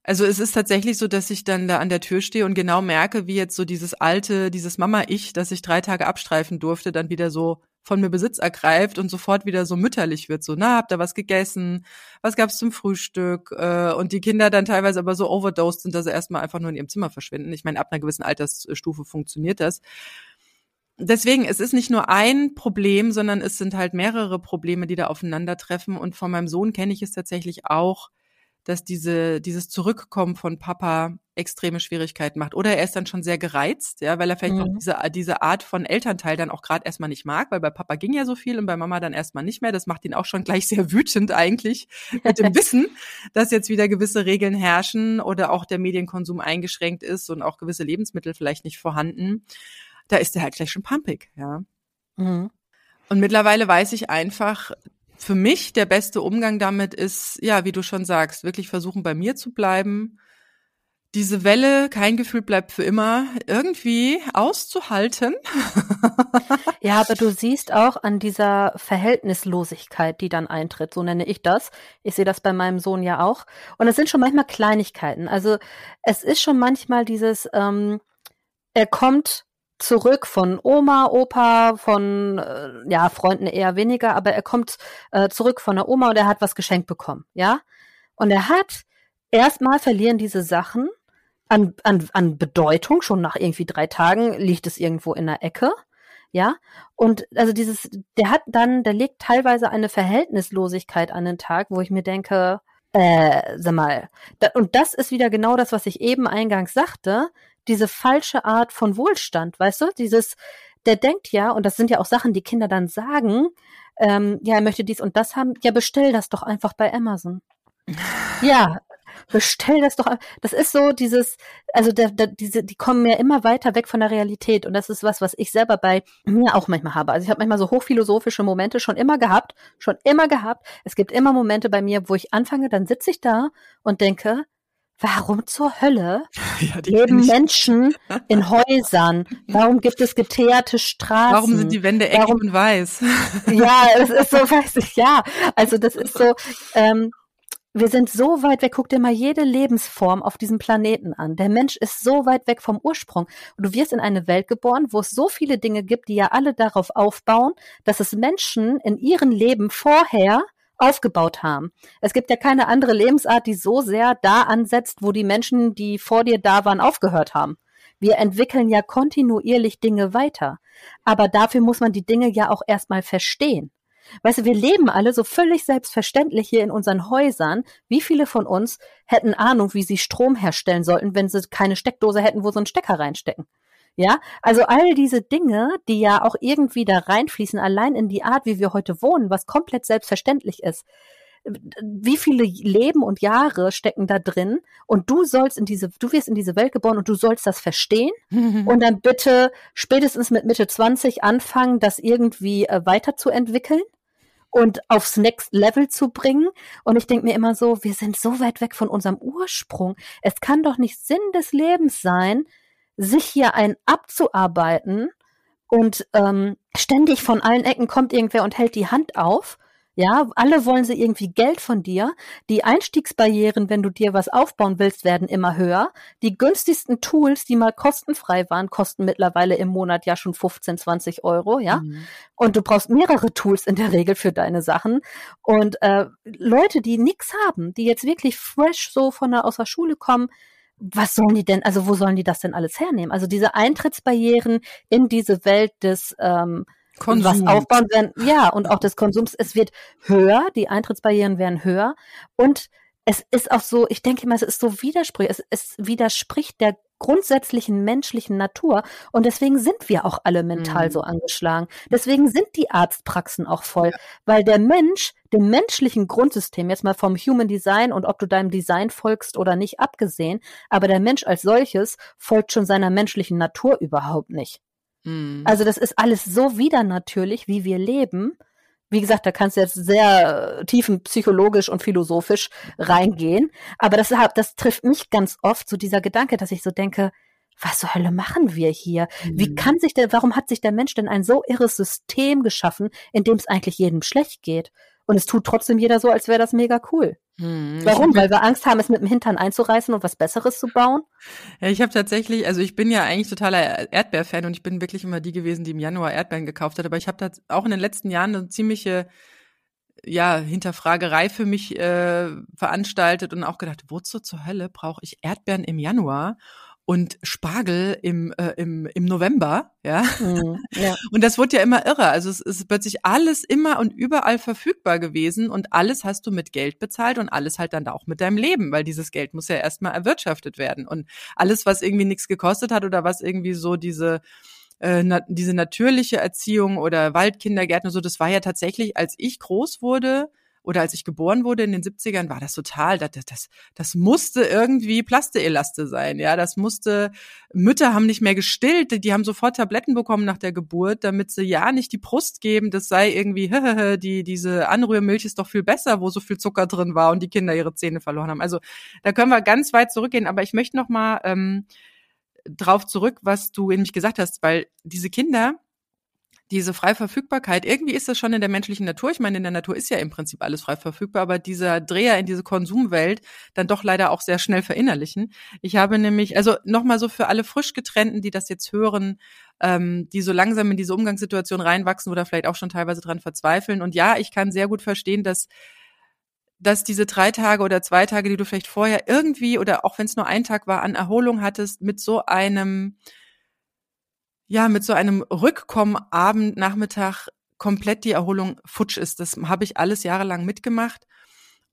Speaker 4: also es ist tatsächlich so, dass ich dann da an der Tür stehe und genau merke, wie jetzt so dieses alte, dieses Mama-Ich, das ich drei Tage abstreifen durfte, dann wieder so von mir Besitz ergreift und sofort wieder so mütterlich wird. So, na, habt ihr was gegessen? Was gab's zum Frühstück? Äh, und die Kinder dann teilweise aber so overdosed sind, dass sie erstmal einfach nur in ihrem Zimmer verschwinden. Ich meine, ab einer gewissen Altersstufe funktioniert das. Deswegen, es ist nicht nur ein Problem, sondern es sind halt mehrere Probleme, die da aufeinandertreffen. Und von meinem Sohn kenne ich es tatsächlich auch, dass diese, dieses Zurückkommen von Papa extreme Schwierigkeiten macht. Oder er ist dann schon sehr gereizt, ja, weil er vielleicht mhm. auch diese, diese Art von Elternteil dann auch gerade erstmal nicht mag, weil bei Papa ging ja so viel und bei Mama dann erstmal nicht mehr. Das macht ihn auch schon gleich sehr wütend eigentlich mit dem Wissen, dass jetzt wieder gewisse Regeln herrschen oder auch der Medienkonsum eingeschränkt ist und auch gewisse Lebensmittel vielleicht nicht vorhanden. Da ist er halt gleich schon pumpig, ja. Mhm. Und mittlerweile weiß ich einfach, für mich der beste Umgang damit ist, ja, wie du schon sagst, wirklich versuchen bei mir zu bleiben, diese Welle, kein Gefühl bleibt für immer, irgendwie auszuhalten.
Speaker 3: ja, aber du siehst auch an dieser Verhältnislosigkeit, die dann eintritt, so nenne ich das. Ich sehe das bei meinem Sohn ja auch. Und es sind schon manchmal Kleinigkeiten. Also es ist schon manchmal dieses, ähm, er kommt zurück von Oma, Opa, von äh, ja Freunden eher weniger, aber er kommt äh, zurück von der Oma und er hat was geschenkt bekommen, ja. Und er hat erstmal verlieren diese Sachen an, an, an Bedeutung schon nach irgendwie drei Tagen liegt es irgendwo in der Ecke, Ja, und also dieses, der hat dann, der legt teilweise eine Verhältnislosigkeit an den Tag, wo ich mir denke, äh, sag mal, da, und das ist wieder genau das, was ich eben eingangs sagte, diese falsche Art von Wohlstand, weißt du, dieses, der denkt ja, und das sind ja auch Sachen, die Kinder dann sagen, ähm, ja, er möchte dies und das haben, ja, bestell das doch einfach bei Amazon. Ja, bestell das doch. Das ist so dieses, also der, der, diese, die kommen ja immer weiter weg von der Realität und das ist was, was ich selber bei mir auch manchmal habe. Also ich habe manchmal so hochphilosophische Momente schon immer gehabt, schon immer gehabt. Es gibt immer Momente bei mir, wo ich anfange, dann sitze ich da und denke, Warum zur Hölle ja, leben Menschen in Häusern? Warum gibt es geteerte Straßen?
Speaker 4: Warum sind die Wände eckig und weiß?
Speaker 3: Ja, es ist so, weiß ich, ja. Also das ist so, ähm, wir sind so weit weg, guck dir mal jede Lebensform auf diesem Planeten an. Der Mensch ist so weit weg vom Ursprung. Und du wirst in eine Welt geboren, wo es so viele Dinge gibt, die ja alle darauf aufbauen, dass es Menschen in ihrem Leben vorher aufgebaut haben. Es gibt ja keine andere Lebensart, die so sehr da ansetzt, wo die Menschen, die vor dir da waren, aufgehört haben. Wir entwickeln ja kontinuierlich Dinge weiter. Aber dafür muss man die Dinge ja auch erstmal verstehen. Weißt du, wir leben alle so völlig selbstverständlich hier in unseren Häusern. Wie viele von uns hätten Ahnung, wie sie Strom herstellen sollten, wenn sie keine Steckdose hätten, wo sie einen Stecker reinstecken? Ja, also all diese Dinge, die ja auch irgendwie da reinfließen, allein in die Art, wie wir heute wohnen, was komplett selbstverständlich ist. Wie viele Leben und Jahre stecken da drin und du sollst in diese, du wirst in diese Welt geboren und du sollst das verstehen und dann bitte spätestens mit Mitte 20 anfangen, das irgendwie äh, weiterzuentwickeln und aufs Next Level zu bringen. Und ich denke mir immer so, wir sind so weit weg von unserem Ursprung. Es kann doch nicht Sinn des Lebens sein, sich hier ein abzuarbeiten und ähm, ständig von allen Ecken kommt irgendwer und hält die Hand auf ja, alle wollen sie irgendwie Geld von dir. Die Einstiegsbarrieren, wenn du dir was aufbauen willst, werden immer höher. Die günstigsten Tools, die mal kostenfrei waren, kosten mittlerweile im Monat ja schon 15, 20 Euro, ja. Mhm. Und du brauchst mehrere Tools in der Regel für deine Sachen. Und äh, Leute, die nichts haben, die jetzt wirklich fresh so von der aus der Schule kommen, was sollen die denn, also wo sollen die das denn alles hernehmen? Also diese Eintrittsbarrieren in diese Welt des ähm, Konsum. was aufbauen werden. Ja, und auch des Konsums. Es wird höher, die Eintrittsbarrieren werden höher. Und es ist auch so, ich denke mal, es ist so widersprüchlich. Es, es widerspricht der grundsätzlichen menschlichen Natur. Und deswegen sind wir auch alle mental mhm. so angeschlagen. Deswegen sind die Arztpraxen auch voll, ja. weil der Mensch dem menschlichen Grundsystem, jetzt mal vom Human Design und ob du deinem Design folgst oder nicht abgesehen, aber der Mensch als solches folgt schon seiner menschlichen Natur überhaupt nicht. Mhm. Also das ist alles so wieder natürlich, wie wir leben. Wie gesagt, da kannst du jetzt sehr äh, tiefen psychologisch und philosophisch reingehen. Aber das, das trifft mich ganz oft, so dieser Gedanke, dass ich so denke, was zur Hölle machen wir hier? Mhm. Wie kann sich der, warum hat sich der Mensch denn ein so irres System geschaffen, in dem es eigentlich jedem schlecht geht? Und es tut trotzdem jeder so, als wäre das mega cool. Hm, Warum? Weil wir Angst haben, es mit dem Hintern einzureißen und was Besseres zu bauen?
Speaker 4: Ja, ich habe tatsächlich, also ich bin ja eigentlich totaler Erdbeerfan und ich bin wirklich immer die gewesen, die im Januar Erdbeeren gekauft hat. Aber ich habe da auch in den letzten Jahren eine ziemliche ja, Hinterfragerei für mich äh, veranstaltet und auch gedacht, wozu zur Hölle brauche ich Erdbeeren im Januar? Und Spargel im, äh, im, im November, ja? Mhm, ja. Und das wurde ja immer irre. Also es ist plötzlich alles immer und überall verfügbar gewesen und alles hast du mit Geld bezahlt und alles halt dann auch mit deinem Leben, weil dieses Geld muss ja erstmal erwirtschaftet werden. Und alles, was irgendwie nichts gekostet hat oder was irgendwie so diese äh, na, diese natürliche Erziehung oder Waldkindergärten und so, das war ja tatsächlich, als ich groß wurde, oder als ich geboren wurde in den 70ern, war das total, das, das, das musste irgendwie Plasteelaste sein, ja, das musste, Mütter haben nicht mehr gestillt, die haben sofort Tabletten bekommen nach der Geburt, damit sie ja nicht die Brust geben, das sei irgendwie, die, diese Anrührmilch ist doch viel besser, wo so viel Zucker drin war und die Kinder ihre Zähne verloren haben. Also da können wir ganz weit zurückgehen, aber ich möchte noch mal ähm, drauf zurück, was du in mich gesagt hast, weil diese Kinder, diese Freiverfügbarkeit, irgendwie ist das schon in der menschlichen Natur. Ich meine, in der Natur ist ja im Prinzip alles frei verfügbar, aber dieser Dreher in diese Konsumwelt dann doch leider auch sehr schnell verinnerlichen. Ich habe nämlich, also nochmal so für alle frisch getrennten, die das jetzt hören, ähm, die so langsam in diese Umgangssituation reinwachsen oder vielleicht auch schon teilweise dran verzweifeln. Und ja, ich kann sehr gut verstehen, dass dass diese drei Tage oder zwei Tage, die du vielleicht vorher irgendwie oder auch wenn es nur ein Tag war, an Erholung hattest, mit so einem ja, mit so einem Rückkommen Abend, Nachmittag komplett die Erholung futsch ist. Das habe ich alles jahrelang mitgemacht.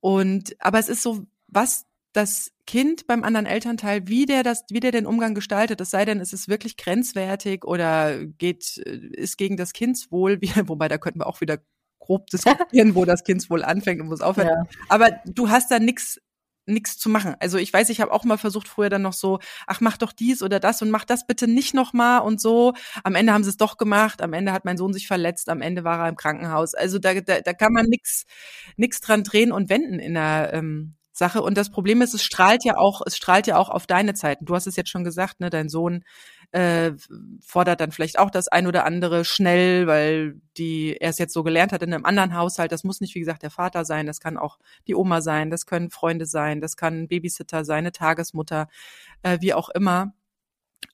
Speaker 4: Und, aber es ist so, was das Kind beim anderen Elternteil, wie der das, wie der den Umgang gestaltet, es sei denn, es ist wirklich grenzwertig oder geht, ist gegen das Kindswohl, wie, wobei da könnten wir auch wieder grob diskutieren, wo das Kindswohl anfängt und wo es aufhört. Ja. Aber du hast da nix nichts zu machen. Also ich weiß, ich habe auch mal versucht früher dann noch so, ach mach doch dies oder das und mach das bitte nicht noch mal und so. Am Ende haben sie es doch gemacht. Am Ende hat mein Sohn sich verletzt. Am Ende war er im Krankenhaus. Also da, da, da kann man nix nix dran drehen und wenden in der ähm, Sache. Und das Problem ist, es strahlt ja auch, es strahlt ja auch auf deine Zeiten. Du hast es jetzt schon gesagt, ne, dein Sohn äh, fordert dann vielleicht auch das ein oder andere schnell, weil die er es jetzt so gelernt hat in einem anderen Haushalt. Das muss nicht, wie gesagt, der Vater sein, das kann auch die Oma sein, das können Freunde sein, das kann ein Babysitter sein, eine Tagesmutter, äh, wie auch immer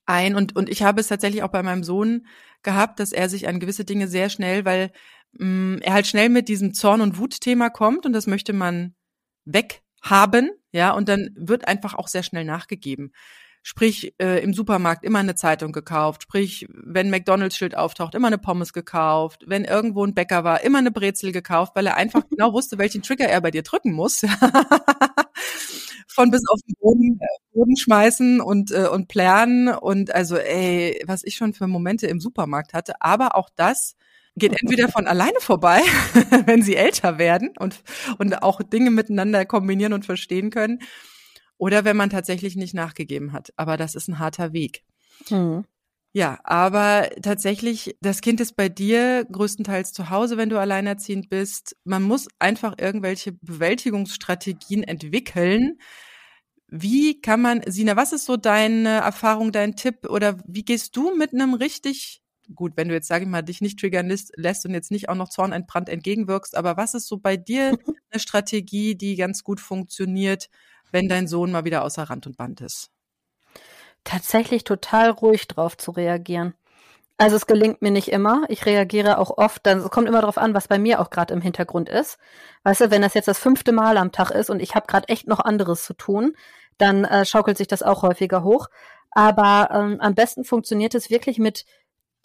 Speaker 4: ein. Und, und ich habe es tatsächlich auch bei meinem Sohn gehabt, dass er sich an gewisse Dinge sehr schnell, weil mh, mm, er halt schnell mit diesem Zorn- und Wutthema kommt und das möchte man weg haben, ja, und dann wird einfach auch sehr schnell nachgegeben. Sprich, äh, im Supermarkt immer eine Zeitung gekauft, sprich, wenn McDonalds-Schild auftaucht, immer eine Pommes gekauft, wenn irgendwo ein Bäcker war, immer eine Brezel gekauft, weil er einfach genau wusste, welchen Trigger er bei dir drücken muss. Von bis auf den Boden, äh, Boden schmeißen und, äh, und plären. Und also, ey, was ich schon für Momente im Supermarkt hatte, aber auch das geht entweder von alleine vorbei, wenn sie älter werden und, und auch Dinge miteinander kombinieren und verstehen können, oder wenn man tatsächlich nicht nachgegeben hat. Aber das ist ein harter Weg. Mhm. Ja, aber tatsächlich, das Kind ist bei dir größtenteils zu Hause, wenn du alleinerziehend bist. Man muss einfach irgendwelche Bewältigungsstrategien entwickeln. Wie kann man, Sina, was ist so deine Erfahrung, dein Tipp oder wie gehst du mit einem richtig gut, wenn du jetzt, sage ich mal, dich nicht triggern lässt, und jetzt nicht auch noch zornentbrannt entgegenwirkst, aber was ist so bei dir eine Strategie, die ganz gut funktioniert, wenn dein Sohn mal wieder außer Rand und Band ist?
Speaker 3: Tatsächlich total ruhig drauf zu reagieren. Also es gelingt mir nicht immer. Ich reagiere auch oft. Dann kommt immer darauf an, was bei mir auch gerade im Hintergrund ist. Weißt du, wenn das jetzt das fünfte Mal am Tag ist und ich habe gerade echt noch anderes zu tun, dann äh, schaukelt sich das auch häufiger hoch. Aber ähm, am besten funktioniert es wirklich mit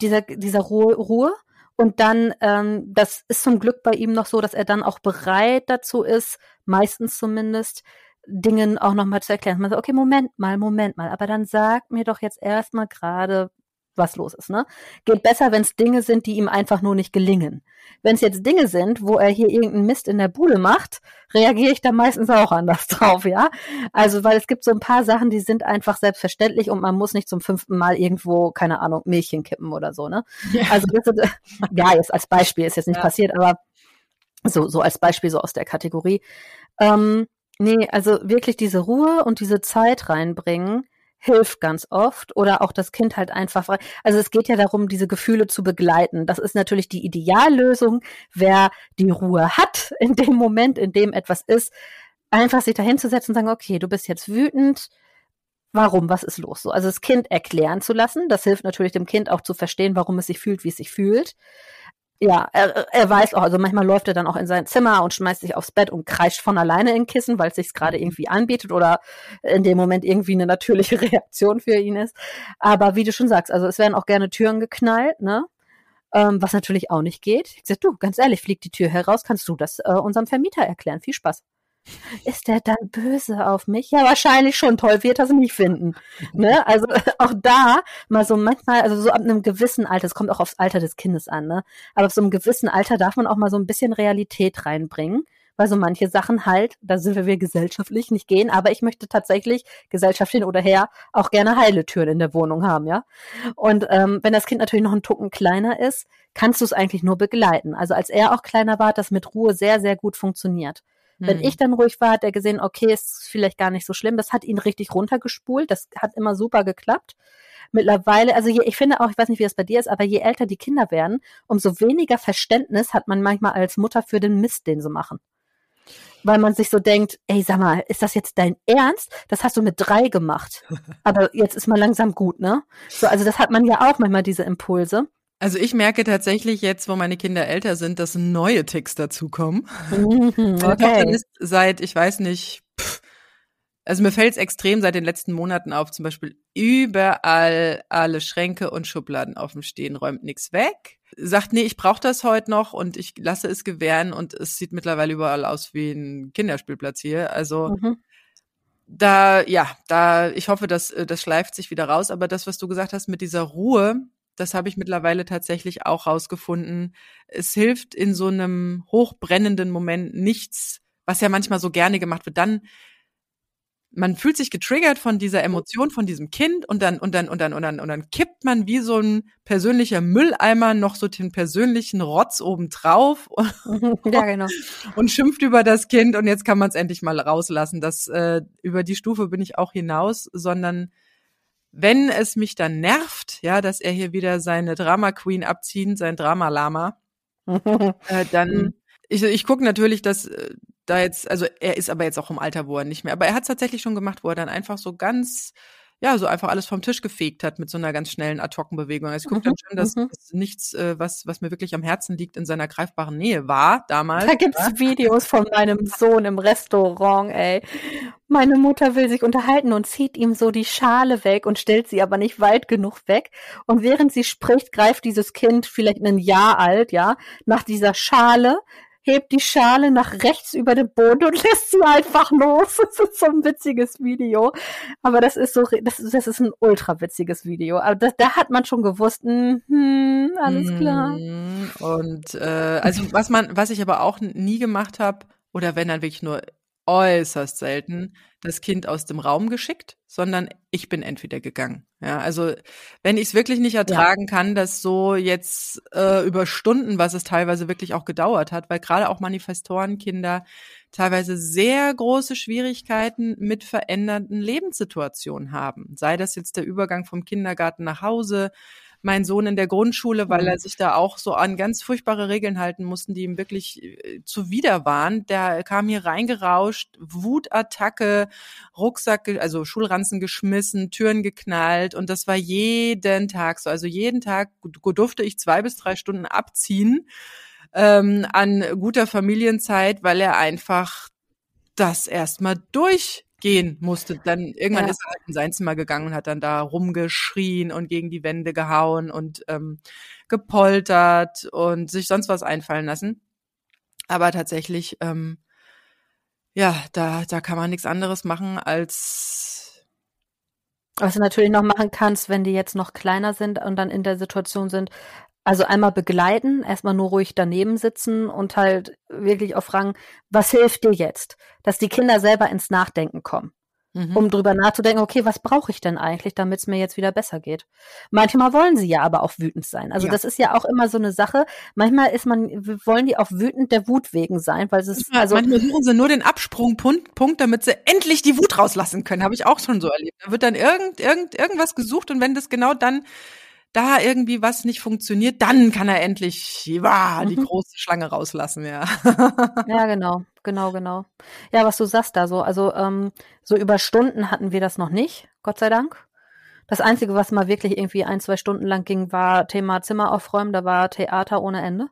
Speaker 3: dieser, dieser Ruhe, Ruhe. Und dann, ähm, das ist zum Glück bei ihm noch so, dass er dann auch bereit dazu ist, meistens zumindest, Dingen auch nochmal zu erklären. Man sagt, okay, Moment mal, Moment mal, aber dann sag mir doch jetzt erstmal gerade, was los ist. Ne? Geht besser, wenn es Dinge sind, die ihm einfach nur nicht gelingen. Wenn es jetzt Dinge sind, wo er hier irgendeinen Mist in der Bude macht, reagiere ich da meistens auch anders drauf, ja. Also, weil es gibt so ein paar Sachen, die sind einfach selbstverständlich und man muss nicht zum fünften Mal irgendwo, keine Ahnung, Milchchen kippen oder so, ne? Ja. Also, das ist, ja, jetzt als Beispiel ist jetzt nicht ja. passiert, aber so, so als Beispiel so aus der Kategorie. Ähm, nee, also wirklich diese Ruhe und diese Zeit reinbringen, hilft ganz oft oder auch das Kind halt einfach. Also es geht ja darum, diese Gefühle zu begleiten. Das ist natürlich die Ideallösung. Wer die Ruhe hat in dem Moment, in dem etwas ist, einfach sich dahin zu setzen und sagen, okay, du bist jetzt wütend. Warum? Was ist los? So, also das Kind erklären zu lassen. Das hilft natürlich dem Kind auch zu verstehen, warum es sich fühlt, wie es sich fühlt ja, er, er weiß auch, also manchmal läuft er dann auch in sein Zimmer und schmeißt sich aufs Bett und kreischt von alleine in Kissen, weil es sich gerade irgendwie anbietet oder in dem Moment irgendwie eine natürliche Reaktion für ihn ist. Aber wie du schon sagst, also es werden auch gerne Türen geknallt, ne? Ähm, was natürlich auch nicht geht. Ich sag, du, ganz ehrlich, fliegt die Tür heraus, kannst du das äh, unserem Vermieter erklären. Viel Spaß. Ist der dann böse auf mich? Ja, wahrscheinlich schon. Toll wird das nicht finden. Ne? Also auch da mal so manchmal, also so ab einem gewissen Alter, es kommt auch aufs Alter des Kindes an, ne? Aber auf so einem gewissen Alter darf man auch mal so ein bisschen Realität reinbringen, weil so manche Sachen halt, da sind wir gesellschaftlich nicht gehen, aber ich möchte tatsächlich gesellschaftlich oder her auch gerne heile Türen in der Wohnung haben, ja. Und ähm, wenn das Kind natürlich noch einen Tucken kleiner ist, kannst du es eigentlich nur begleiten. Also als er auch kleiner war, hat das mit Ruhe sehr, sehr gut funktioniert. Wenn hm. ich dann ruhig war, hat er gesehen, okay, ist vielleicht gar nicht so schlimm. Das hat ihn richtig runtergespult. Das hat immer super geklappt. Mittlerweile, also je, ich finde auch, ich weiß nicht, wie das bei dir ist, aber je älter die Kinder werden, umso weniger Verständnis hat man manchmal als Mutter für den Mist, den sie machen. Weil man sich so denkt, ey, sag mal, ist das jetzt dein Ernst? Das hast du mit drei gemacht. Aber jetzt ist mal langsam gut, ne? So, also das hat man ja auch manchmal diese Impulse.
Speaker 4: Also ich merke tatsächlich jetzt, wo meine Kinder älter sind, dass neue Ticks dazukommen.
Speaker 3: Mhm, okay.
Speaker 4: ist seit, ich weiß nicht, pff, also mir fällt es extrem seit den letzten Monaten auf, zum Beispiel überall alle Schränke und Schubladen auf dem Stehen, räumt nichts weg. Sagt, nee, ich brauche das heute noch und ich lasse es gewähren und es sieht mittlerweile überall aus wie ein Kinderspielplatz hier. Also mhm. da, ja, da, ich hoffe, dass das schleift sich wieder raus. Aber das, was du gesagt hast mit dieser Ruhe, das habe ich mittlerweile tatsächlich auch rausgefunden. Es hilft in so einem hochbrennenden Moment nichts, was ja manchmal so gerne gemacht wird. Dann man fühlt sich getriggert von dieser Emotion von diesem Kind und dann und dann und dann und dann und dann kippt man wie so ein persönlicher Mülleimer noch so den persönlichen Rotz oben drauf
Speaker 3: ja, genau.
Speaker 4: und schimpft über das Kind und jetzt kann man es endlich mal rauslassen. Das äh, über die Stufe bin ich auch hinaus, sondern wenn es mich dann nervt, ja, dass er hier wieder seine Drama Queen abziehen, sein Drama Lama, äh, dann mhm. ich, ich gucke natürlich, dass äh, da jetzt, also er ist aber jetzt auch im Alter, wo er nicht mehr, aber er hat es tatsächlich schon gemacht, wo er dann einfach so ganz, ja, so einfach alles vom Tisch gefegt hat mit so einer ganz schnellen Ad-Hoc-Bewegung. Also ich gucke dann mhm, schon, dass, mhm. dass nichts, äh, was, was mir wirklich am Herzen liegt, in seiner greifbaren Nähe war damals.
Speaker 3: Da gibt's ja. Videos von meinem Sohn im Restaurant, ey. Meine Mutter will sich unterhalten und zieht ihm so die Schale weg und stellt sie aber nicht weit genug weg. Und während sie spricht, greift dieses Kind, vielleicht ein Jahr alt, ja, nach dieser Schale, hebt die Schale nach rechts über den Boden und lässt sie einfach los. Das ist so ein witziges Video. Aber das ist so, das, ist, das ist ein ultra witziges Video. Aber das, da hat man schon gewusst, mm, alles klar.
Speaker 4: Und äh, also was man, was ich aber auch nie gemacht habe, oder wenn dann wirklich nur äußerst selten das Kind aus dem Raum geschickt, sondern ich bin entweder gegangen. Ja, also wenn ich es wirklich nicht ertragen ja. kann, dass so jetzt äh, über Stunden, was es teilweise wirklich auch gedauert hat, weil gerade auch Manifestorenkinder teilweise sehr große Schwierigkeiten mit verändernden Lebenssituationen haben. Sei das jetzt der Übergang vom Kindergarten nach Hause, mein Sohn in der Grundschule, weil er mhm. sich da auch so an ganz furchtbare Regeln halten mussten, die ihm wirklich äh, zuwider waren. Der kam hier reingerauscht, Wutattacke, Rucksack, also Schulranzen geschmissen, Türen geknallt und das war jeden Tag so. Also jeden Tag durfte ich zwei bis drei Stunden abziehen ähm, an guter Familienzeit, weil er einfach das erstmal durch gehen musste. Dann irgendwann ja. ist er halt in sein Zimmer gegangen und hat dann da rumgeschrien und gegen die Wände gehauen und ähm, gepoltert und sich sonst was einfallen lassen. Aber tatsächlich, ähm, ja, da, da kann man nichts anderes machen als
Speaker 3: was du natürlich noch machen kannst, wenn die jetzt noch kleiner sind und dann in der Situation sind, also einmal begleiten, erstmal nur ruhig daneben sitzen und halt wirklich auch fragen, was hilft dir jetzt? Dass die Kinder selber ins Nachdenken kommen. Mhm. Um drüber nachzudenken, okay, was brauche ich denn eigentlich, damit es mir jetzt wieder besser geht? Manchmal wollen sie ja aber auch wütend sein. Also ja. das ist ja auch immer so eine Sache. Manchmal ist man, wollen die auch wütend der Wut wegen sein, weil es ist,
Speaker 4: also. Manchmal suchen sie nur den Absprungpunkt, damit sie endlich die Wut rauslassen können. Habe ich auch schon so erlebt. Da wird dann irgend, irgend, irgendwas gesucht und wenn das genau dann da irgendwie was nicht funktioniert, dann kann er endlich ja, die mhm. große Schlange rauslassen, ja.
Speaker 3: ja, genau, genau, genau. Ja, was du sagst da so, also ähm, so über Stunden hatten wir das noch nicht, Gott sei Dank. Das Einzige, was mal wirklich irgendwie ein, zwei Stunden lang ging, war Thema Zimmer aufräumen, da war Theater ohne Ende.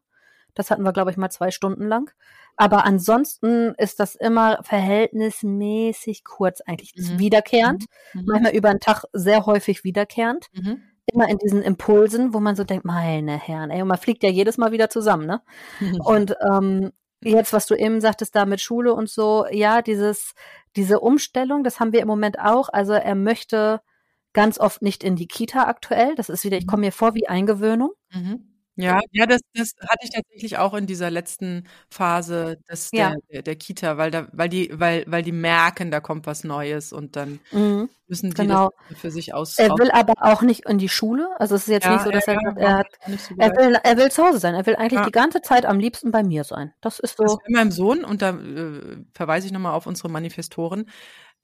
Speaker 3: Das hatten wir, glaube ich, mal zwei Stunden lang. Aber ansonsten ist das immer verhältnismäßig kurz, eigentlich mhm. wiederkehrend. Mhm. Manchmal über den Tag sehr häufig wiederkehrend. Mhm immer in diesen Impulsen, wo man so denkt, meine Herren, ey, und man fliegt ja jedes Mal wieder zusammen, ne? und ähm, jetzt, was du eben sagtest, da mit Schule und so, ja, dieses, diese Umstellung, das haben wir im Moment auch. Also er möchte ganz oft nicht in die Kita aktuell. Das ist wieder, ich mhm. komme mir vor wie Eingewöhnung.
Speaker 4: Mhm. Ja, ja, das das hatte ich tatsächlich auch in dieser letzten Phase des Ja. der der der Kita, weil da weil die weil weil die merken, da kommt was Neues und dann
Speaker 3: Mhm.
Speaker 4: müssen die
Speaker 3: Genau.
Speaker 4: das für sich aus
Speaker 3: Er will aber auch nicht in die Schule. Also, es ist jetzt nicht
Speaker 4: Ja,
Speaker 3: so,
Speaker 4: ja,
Speaker 3: dass er
Speaker 4: ja,
Speaker 3: sagt, er hat
Speaker 4: so
Speaker 3: er will er will zu Hause sein. Er will eigentlich Ja. die ganze Zeit am liebsten bei mir sein. Das ist
Speaker 4: Das
Speaker 3: so
Speaker 4: bei meinem Sohn und da, äh, verweise ich noch mal auf unsere Manifestoren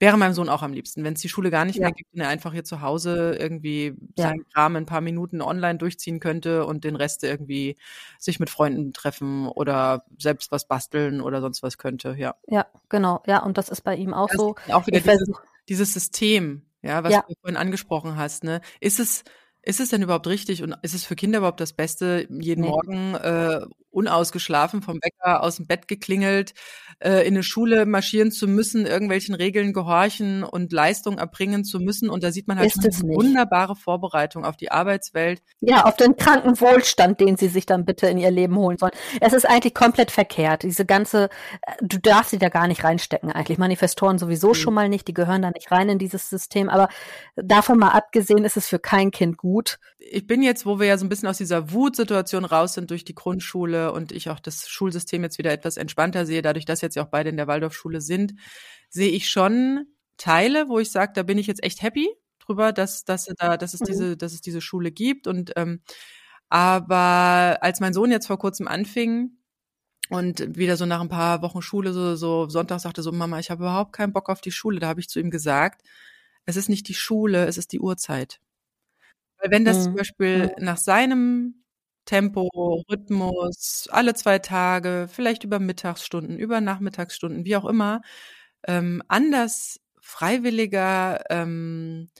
Speaker 4: Wäre meinem Sohn auch am liebsten, wenn es die Schule gar nicht ja. mehr gibt und er einfach hier zu Hause irgendwie ja. seinen Kram in ein paar Minuten online durchziehen könnte und den Rest irgendwie sich mit Freunden treffen oder selbst was basteln oder sonst was könnte, ja.
Speaker 3: Ja, genau. Ja, und das ist bei ihm auch das so.
Speaker 4: Auch wieder dieses, dieses, System, ja, was ja. du vorhin angesprochen hast, ne? Ist es Ist es denn überhaupt richtig und ist es für Kinder überhaupt das Beste, jeden
Speaker 3: Nee.
Speaker 4: Morgen äh, unausgeschlafen vom Wecker aus dem Bett geklingelt, äh, in eine Schule marschieren zu müssen, irgendwelchen Regeln gehorchen und Leistung erbringen zu müssen? Und da sieht man halt eine wunderbare Vorbereitung auf die Arbeitswelt.
Speaker 3: Ja, auf den kranken Wohlstand, den sie sich dann bitte in ihr Leben holen sollen. Es ist eigentlich komplett verkehrt. Diese ganze, äh, du darfst sie da gar nicht reinstecken eigentlich. Manifestoren sowieso
Speaker 4: Mhm.
Speaker 3: schon mal nicht, die gehören da nicht rein in dieses System. Aber davon mal abgesehen ist es für kein Kind gut.
Speaker 4: Ich bin jetzt, wo wir ja so ein bisschen aus dieser Wutsituation raus sind durch die Grundschule und ich auch das Schulsystem jetzt wieder etwas entspannter sehe, dadurch, dass jetzt ja auch beide in der Waldorfschule sind, sehe ich schon Teile, wo ich sage, da bin ich jetzt echt happy drüber, dass, dass, da, dass, es,
Speaker 3: Mhm.
Speaker 4: diese, dass es diese Schule gibt. Und ähm, aber als mein Sohn jetzt vor kurzem anfing, und wieder so nach ein paar Wochen Schule, so, so Sonntag sagte so, Mama, ich habe überhaupt keinen Bock auf die Schule. Da habe ich zu ihm gesagt, es ist nicht die Schule, es ist die Uhrzeit. Weil wenn das zum
Speaker 3: Mhm.
Speaker 4: Beispiel
Speaker 3: Mhm.
Speaker 4: nach seinem Tempo, Rhythmus, alle zwei Tage, vielleicht über Mittagsstunden, über Nachmittagsstunden, wie auch immer, ähm, anders, freiwilliger, ähm,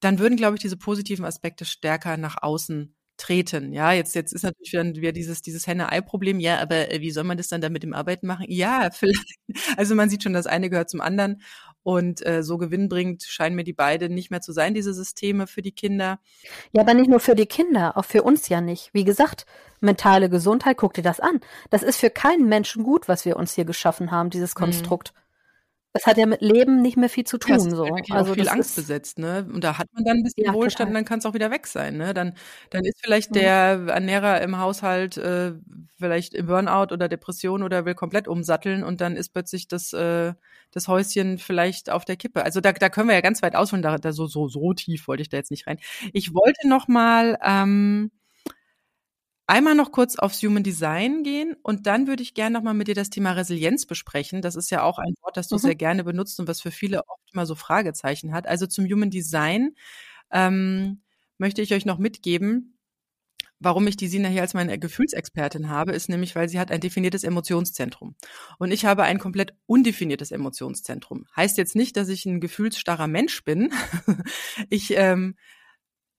Speaker 4: dann würden, glaube ich, diese positiven Aspekte stärker nach außen treten. Ja, jetzt, jetzt ist natürlich dann wieder dieses, dieses Henne-Ei-Problem. Ja, aber äh, wie soll man das dann da mit dem Arbeiten machen? Ja, vielleicht. Also man sieht schon, das eine gehört zum anderen. Und äh, so gewinnbringend scheinen mir die beide nicht mehr zu sein, diese Systeme für die Kinder.
Speaker 3: Ja, aber nicht nur für die Kinder, auch für uns ja nicht. Wie gesagt, mentale Gesundheit, guck dir das an. Das ist für keinen Menschen gut, was wir uns hier geschaffen haben, dieses
Speaker 4: Mhm.
Speaker 3: Konstrukt. Das hat ja mit Leben nicht mehr viel zu
Speaker 4: Ja,
Speaker 3: tun,
Speaker 4: ist
Speaker 3: so.
Speaker 4: ja
Speaker 3: Also
Speaker 4: viel Angst besetzt, ne? Und da hat man dann ein bisschen
Speaker 3: Ja,
Speaker 4: Wohlstand, dann kann es auch wieder weg sein, ne? Dann, dann ist vielleicht der Ernährer im Haushalt äh, vielleicht im Burnout oder Depression oder will komplett umsatteln und dann ist plötzlich das, äh, das Häuschen vielleicht auf der Kippe. Also da, da können wir ja ganz weit ausholen, da, da so, so, so tief wollte ich da jetzt nicht rein. Ich wollte noch mal ähm, einmal noch kurz aufs Human Design gehen und dann würde ich gerne noch mal mit dir das Thema Resilienz besprechen. Das ist ja auch ein Wort, das du
Speaker 3: Mhm.
Speaker 4: sehr gerne benutzt und was für viele oft mal so Fragezeichen hat. Also zum Human Design ähm, möchte ich euch noch mitgeben, warum ich die Sina hier als meine Gefühlsexpertin habe, ist nämlich, weil sie hat ein definiertes Emotionszentrum. Und ich habe ein komplett undefiniertes Emotionszentrum. Heißt jetzt nicht, dass ich ein gefühlsstarrer Mensch bin. ich ähm,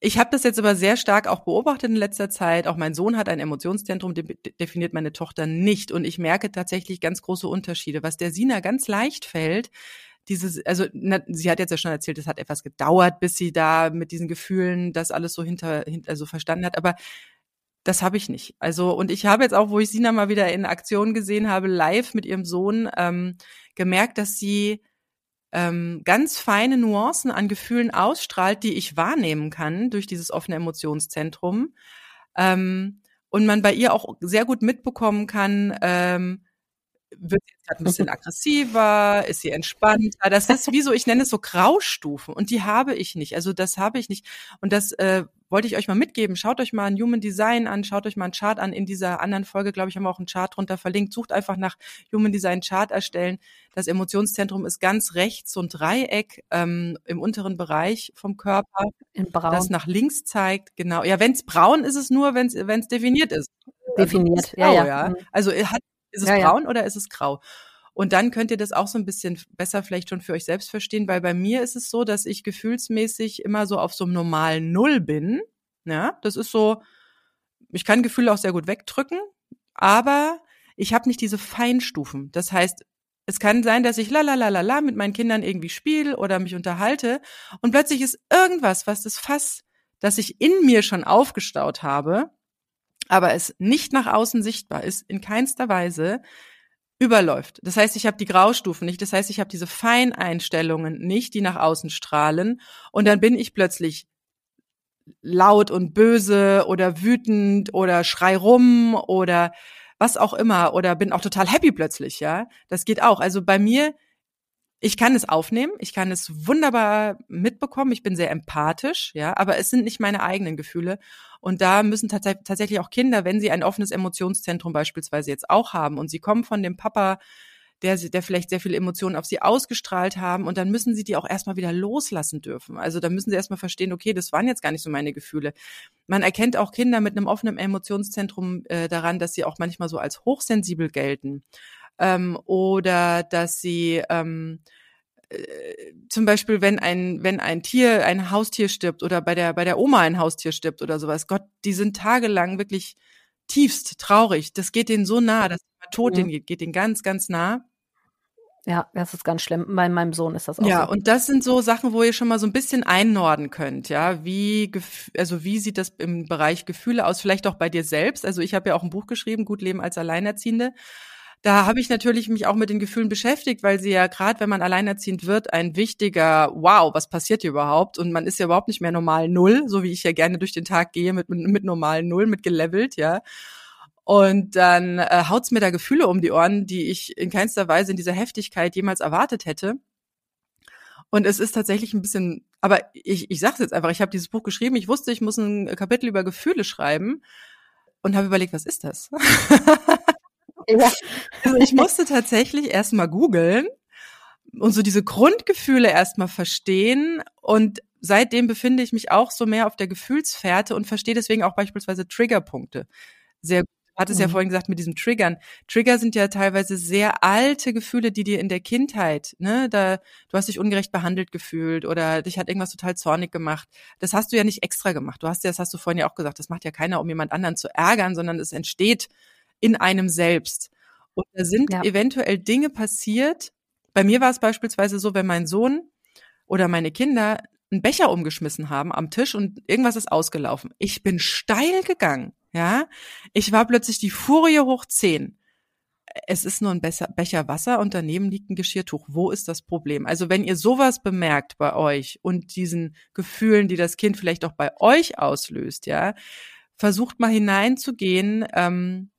Speaker 4: ich habe das jetzt aber sehr stark auch beobachtet in letzter Zeit. Auch mein Sohn hat ein Emotionszentrum, de definiert meine Tochter nicht. Und ich merke tatsächlich ganz große Unterschiede. Was der Sina ganz leicht fällt, dieses, also na, sie hat jetzt ja schon erzählt, es hat etwas gedauert, bis sie da mit diesen Gefühlen das alles so hinter, hinter also verstanden hat. Aber das habe ich nicht. Also und ich habe jetzt auch, wo ich Sina mal wieder in Aktion gesehen habe, live mit ihrem Sohn, ähm, gemerkt, dass sie ähm, ganz feine Nuancen an Gefühlen ausstrahlt, die ich wahrnehmen kann durch dieses offene Emotionszentrum. Ähm, und man bei ihr auch sehr gut mitbekommen kann, ähm, wird sie jetzt gerade ein bisschen aggressiver, ist sie entspannter. Das ist wie so, ich nenne es so Graustufen und die habe ich nicht. Also das habe ich nicht. Und das äh, wollte ich euch mal mitgeben. Schaut euch mal ein Human Design an, schaut euch mal einen Chart an. In dieser anderen Folge, glaube ich, haben wir auch einen Chart drunter verlinkt. Sucht einfach nach Human Design Chart erstellen. Das Emotionszentrum ist ganz rechts, so ein Dreieck ähm, im unteren Bereich vom Körper,
Speaker 3: in Braun.
Speaker 4: das nach links zeigt. Genau. Ja, wenn es braun ist es nur, wenn es definiert ist.
Speaker 3: definiert.
Speaker 4: Also, es ist
Speaker 3: ja,
Speaker 4: grau,
Speaker 3: ja.
Speaker 4: ja.
Speaker 3: Mhm.
Speaker 4: Also hat, ist es
Speaker 3: Ja, ja.
Speaker 4: braun oder ist es grau? Und dann könnt ihr das auch so ein bisschen besser vielleicht schon für euch selbst verstehen, weil bei mir ist es so, dass ich gefühlsmäßig immer so auf so einem normalen Null bin. Ja, das ist so, ich kann Gefühle auch sehr gut wegdrücken, aber ich habe nicht diese Feinstufen. Das heißt, es kann sein, dass ich la la la la la mit meinen Kindern irgendwie spiele oder mich unterhalte und plötzlich ist irgendwas, was das Fass, das ich in mir schon aufgestaut habe, aber es nicht nach außen sichtbar ist, in keinster Weise überläuft. Das heißt, ich habe die Graustufen nicht, das heißt, ich habe diese Feineinstellungen nicht, die nach außen strahlen und dann bin ich plötzlich laut und böse oder wütend oder schrei rum oder was auch immer oder bin auch total happy plötzlich, ja? Das geht auch. Also bei mir ich kann es aufnehmen, ich kann es wunderbar mitbekommen, ich bin sehr empathisch, ja, aber es sind nicht meine eigenen Gefühle. Und da müssen tats tatsächlich auch Kinder, wenn sie ein offenes Emotionszentrum beispielsweise jetzt auch haben und sie kommen von dem Papa, der, der vielleicht sehr viele Emotionen auf sie ausgestrahlt haben und dann müssen sie die auch erstmal wieder loslassen dürfen. Also da müssen sie erstmal verstehen, okay, das waren jetzt gar nicht so meine Gefühle. Man erkennt auch Kinder mit einem offenen Emotionszentrum äh, daran, dass sie auch manchmal so als hochsensibel gelten ähm, oder dass sie ähm, äh, zum Beispiel, wenn ein, wenn ein Tier, ein Haustier stirbt oder bei der, bei der Oma ein Haustier stirbt oder sowas, Gott, die sind tagelang wirklich tiefst traurig. Das geht denen so nah, das Tod, mhm. geht, geht denen ganz, ganz nah.
Speaker 3: Ja, das ist ganz schlimm. Bei meinem Sohn ist das auch
Speaker 4: ja,
Speaker 3: so.
Speaker 4: und das sind so Sachen, wo ihr schon mal so ein bisschen einnorden könnt, ja, wie also wie sieht das im Bereich Gefühle aus, vielleicht auch bei dir selbst. Also ich habe ja auch ein Buch geschrieben, Gut Leben als Alleinerziehende. Da habe ich natürlich mich auch mit den Gefühlen beschäftigt, weil sie ja gerade, wenn man alleinerziehend wird, ein wichtiger Wow, was passiert hier überhaupt? Und man ist ja überhaupt nicht mehr normal null, so wie ich ja gerne durch den Tag gehe mit mit, mit normal null, mit gelevelt, ja. Und dann äh, haut's mir da Gefühle um die Ohren, die ich in keinster Weise in dieser Heftigkeit jemals erwartet hätte. Und es ist tatsächlich ein bisschen, aber ich, ich sag's jetzt einfach, ich habe dieses Buch geschrieben, ich wusste, ich muss ein Kapitel über Gefühle schreiben und habe überlegt, was ist das? Ja. Also ich musste tatsächlich erstmal googeln und so diese Grundgefühle erstmal verstehen und seitdem befinde ich mich auch so mehr auf der Gefühlsfährte und verstehe deswegen auch beispielsweise Triggerpunkte sehr gut hat es mhm. ja vorhin gesagt mit diesem Triggern. Trigger sind ja teilweise sehr alte Gefühle, die dir in der Kindheit, ne, da du hast dich ungerecht behandelt gefühlt oder dich hat irgendwas total zornig gemacht. Das hast du ja nicht extra gemacht. Du hast ja, das hast du vorhin ja auch gesagt, das macht ja keiner, um jemand anderen zu ärgern, sondern es entsteht in einem selbst. Und da sind ja. eventuell Dinge passiert. Bei mir war es beispielsweise so, wenn mein Sohn oder meine Kinder einen Becher umgeschmissen haben am Tisch und irgendwas ist ausgelaufen. Ich bin steil gegangen. Ja, ich war plötzlich die Furie hoch zehn. Es ist nur ein Becher Wasser und daneben liegt ein Geschirrtuch. Wo ist das Problem? Also wenn ihr sowas bemerkt bei euch und diesen Gefühlen, die das Kind vielleicht auch bei euch auslöst, ja, versucht mal hineinzugehen. Ähm,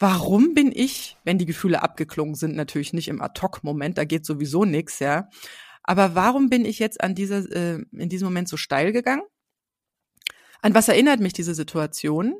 Speaker 4: warum bin ich, wenn die Gefühle abgeklungen sind, natürlich nicht im Ad-Hoc-Moment, da geht sowieso nichts, ja. Aber warum bin ich jetzt an dieser, äh, in diesem Moment so steil gegangen? An was erinnert mich diese Situation?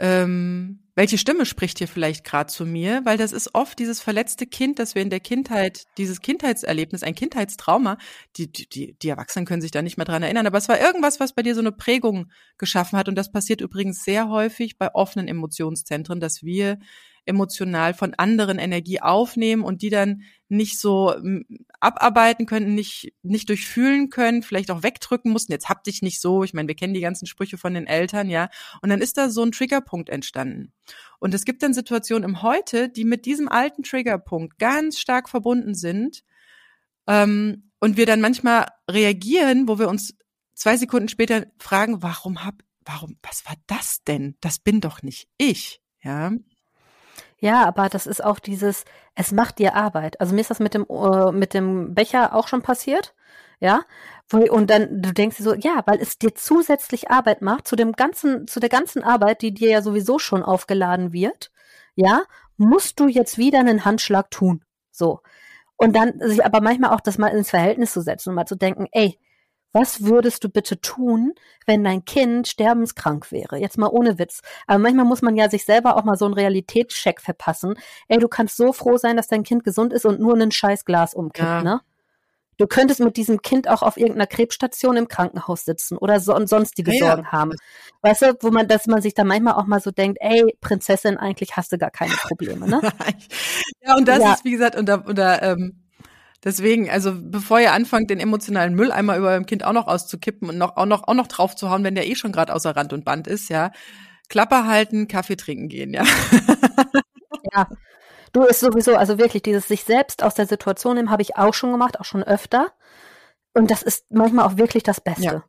Speaker 4: Ähm, welche Stimme spricht hier vielleicht gerade zu mir? Weil das ist oft dieses verletzte Kind, das wir in der Kindheit, dieses Kindheitserlebnis, ein Kindheitstrauma, die, die, die Erwachsenen können sich da nicht mehr dran erinnern, aber es war irgendwas, was bei dir so eine Prägung geschaffen hat. Und das passiert übrigens sehr häufig bei offenen Emotionszentren, dass wir emotional von anderen Energie aufnehmen und die dann nicht so hm, abarbeiten können, nicht, nicht durchfühlen können, vielleicht auch wegdrücken mussten. Jetzt hab dich nicht so. Ich meine, wir kennen die ganzen Sprüche von den Eltern, ja. Und dann ist da so ein Triggerpunkt entstanden. Und es gibt dann Situationen im Heute, die mit diesem alten Triggerpunkt ganz stark verbunden sind. Ähm, und wir dann manchmal reagieren, wo wir uns zwei Sekunden später fragen, warum hab, warum, was war das denn? Das bin doch nicht ich, ja.
Speaker 3: Ja, aber das ist auch dieses, es macht dir Arbeit. Also mir ist das mit dem, äh, mit dem Becher auch schon passiert. Ja, und dann du denkst dir so, ja, weil es dir zusätzlich Arbeit macht zu dem ganzen, zu der ganzen Arbeit, die dir ja sowieso schon aufgeladen wird. Ja, musst du jetzt wieder einen Handschlag tun. So. Und dann sich aber manchmal auch das mal ins Verhältnis zu setzen und mal zu denken, ey, was würdest du bitte tun, wenn dein Kind sterbenskrank wäre? Jetzt mal ohne Witz. Aber manchmal muss man ja sich selber auch mal so einen Realitätscheck verpassen. Ey, du kannst so froh sein, dass dein Kind gesund ist und nur ein scheiß Glas umkippt, ja. ne? Du könntest mit diesem Kind auch auf irgendeiner Krebsstation im Krankenhaus sitzen oder so, sonstige ja, Sorgen haben. Weißt du, wo man, dass man sich da manchmal auch mal so denkt, ey, Prinzessin, eigentlich hast du gar keine Probleme, ne?
Speaker 4: ja, und das ja. ist, wie gesagt, unter, unter ähm, Deswegen, also bevor ihr anfangt, den emotionalen Müll einmal über eurem Kind auch noch auszukippen und noch, auch noch, auch noch drauf zu hauen, wenn der eh schon gerade außer Rand und Band ist, ja, Klappe halten, Kaffee trinken gehen, ja.
Speaker 3: ja. Du ist sowieso, also wirklich, dieses sich selbst aus der Situation nehmen, habe ich auch schon gemacht, auch schon öfter. Und das ist manchmal auch wirklich das Beste. Ja.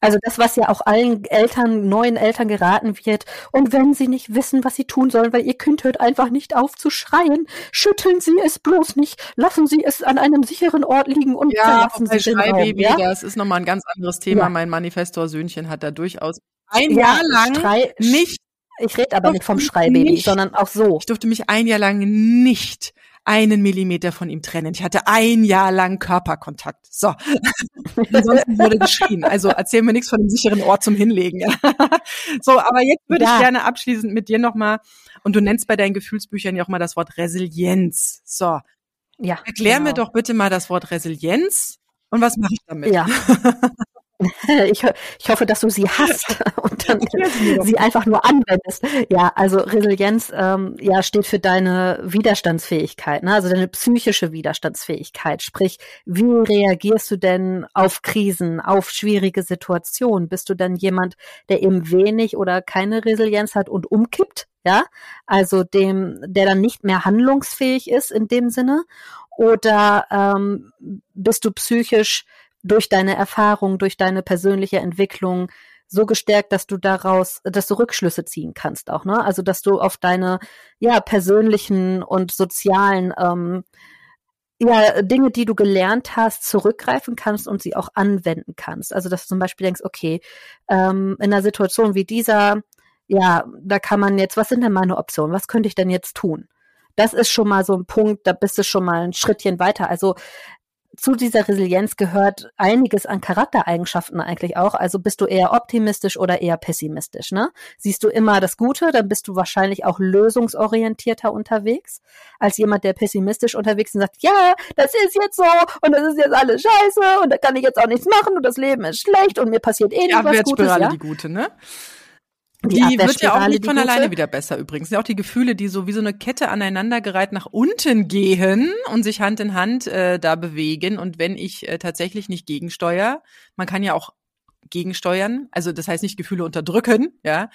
Speaker 3: Also das, was ja auch allen Eltern, neuen Eltern geraten wird. Und wenn sie nicht wissen, was sie tun sollen, weil ihr Kind hört einfach nicht auf zu schreien, schütteln Sie es bloß nicht, lassen Sie es an einem sicheren Ort liegen und
Speaker 4: ja, verlassen Sie den Raum. Ja, das ist nochmal ein ganz anderes Thema. Ja. Mein Manifestor-Söhnchen hat da durchaus ein ja, Jahr lang Schrei nicht
Speaker 3: ich rede aber nicht vom Schreibaby, nicht, sondern auch so.
Speaker 4: Ich durfte mich ein Jahr lang nicht einen Millimeter von ihm trennen. Ich hatte ein Jahr lang Körperkontakt. So. Ansonsten wurde geschrien. Also erzähl mir nichts von dem sicheren Ort zum Hinlegen. so, aber jetzt würde ja. ich gerne abschließend mit dir nochmal, und du nennst bei deinen Gefühlsbüchern ja auch mal das Wort Resilienz. So. Ja. Erklär genau. mir doch bitte mal das Wort Resilienz und was mache ich damit?
Speaker 3: Ja. Ich, ich hoffe, dass du sie hast und dann sie einfach nur anwendest. Ja, also Resilienz ähm, ja steht für deine Widerstandsfähigkeit, ne? also deine psychische Widerstandsfähigkeit. Sprich, wie reagierst du denn auf Krisen, auf schwierige Situationen? Bist du dann jemand, der eben wenig oder keine Resilienz hat und umkippt? Ja, also dem, der dann nicht mehr handlungsfähig ist in dem Sinne? Oder ähm, bist du psychisch durch deine Erfahrung, durch deine persönliche Entwicklung so gestärkt, dass du daraus, dass du Rückschlüsse ziehen kannst auch, ne? Also dass du auf deine ja persönlichen und sozialen ähm, ja, Dinge, die du gelernt hast, zurückgreifen kannst und sie auch anwenden kannst. Also, dass du zum Beispiel denkst, okay, ähm, in einer Situation wie dieser, ja, da kann man jetzt, was sind denn meine Optionen? Was könnte ich denn jetzt tun? Das ist schon mal so ein Punkt, da bist du schon mal ein Schrittchen weiter. Also zu dieser Resilienz gehört einiges an Charaktereigenschaften eigentlich auch. Also bist du eher optimistisch oder eher pessimistisch, ne? Siehst du immer das Gute, dann bist du wahrscheinlich auch lösungsorientierter unterwegs, als jemand, der pessimistisch unterwegs ist und sagt, ja, das ist jetzt so und das ist jetzt alles scheiße und da kann ich jetzt auch nichts machen und das Leben ist schlecht und mir passiert eh nicht was Gutes. Ja?
Speaker 4: die gute, ne? Die, die wird ja auch nicht von alleine wieder besser übrigens. Ja, auch die Gefühle, die so wie so eine Kette aneinandergereiht nach unten gehen und sich Hand in Hand äh, da bewegen. Und wenn ich äh, tatsächlich nicht gegensteuere, man kann ja auch gegensteuern, also das heißt nicht Gefühle unterdrücken, ja,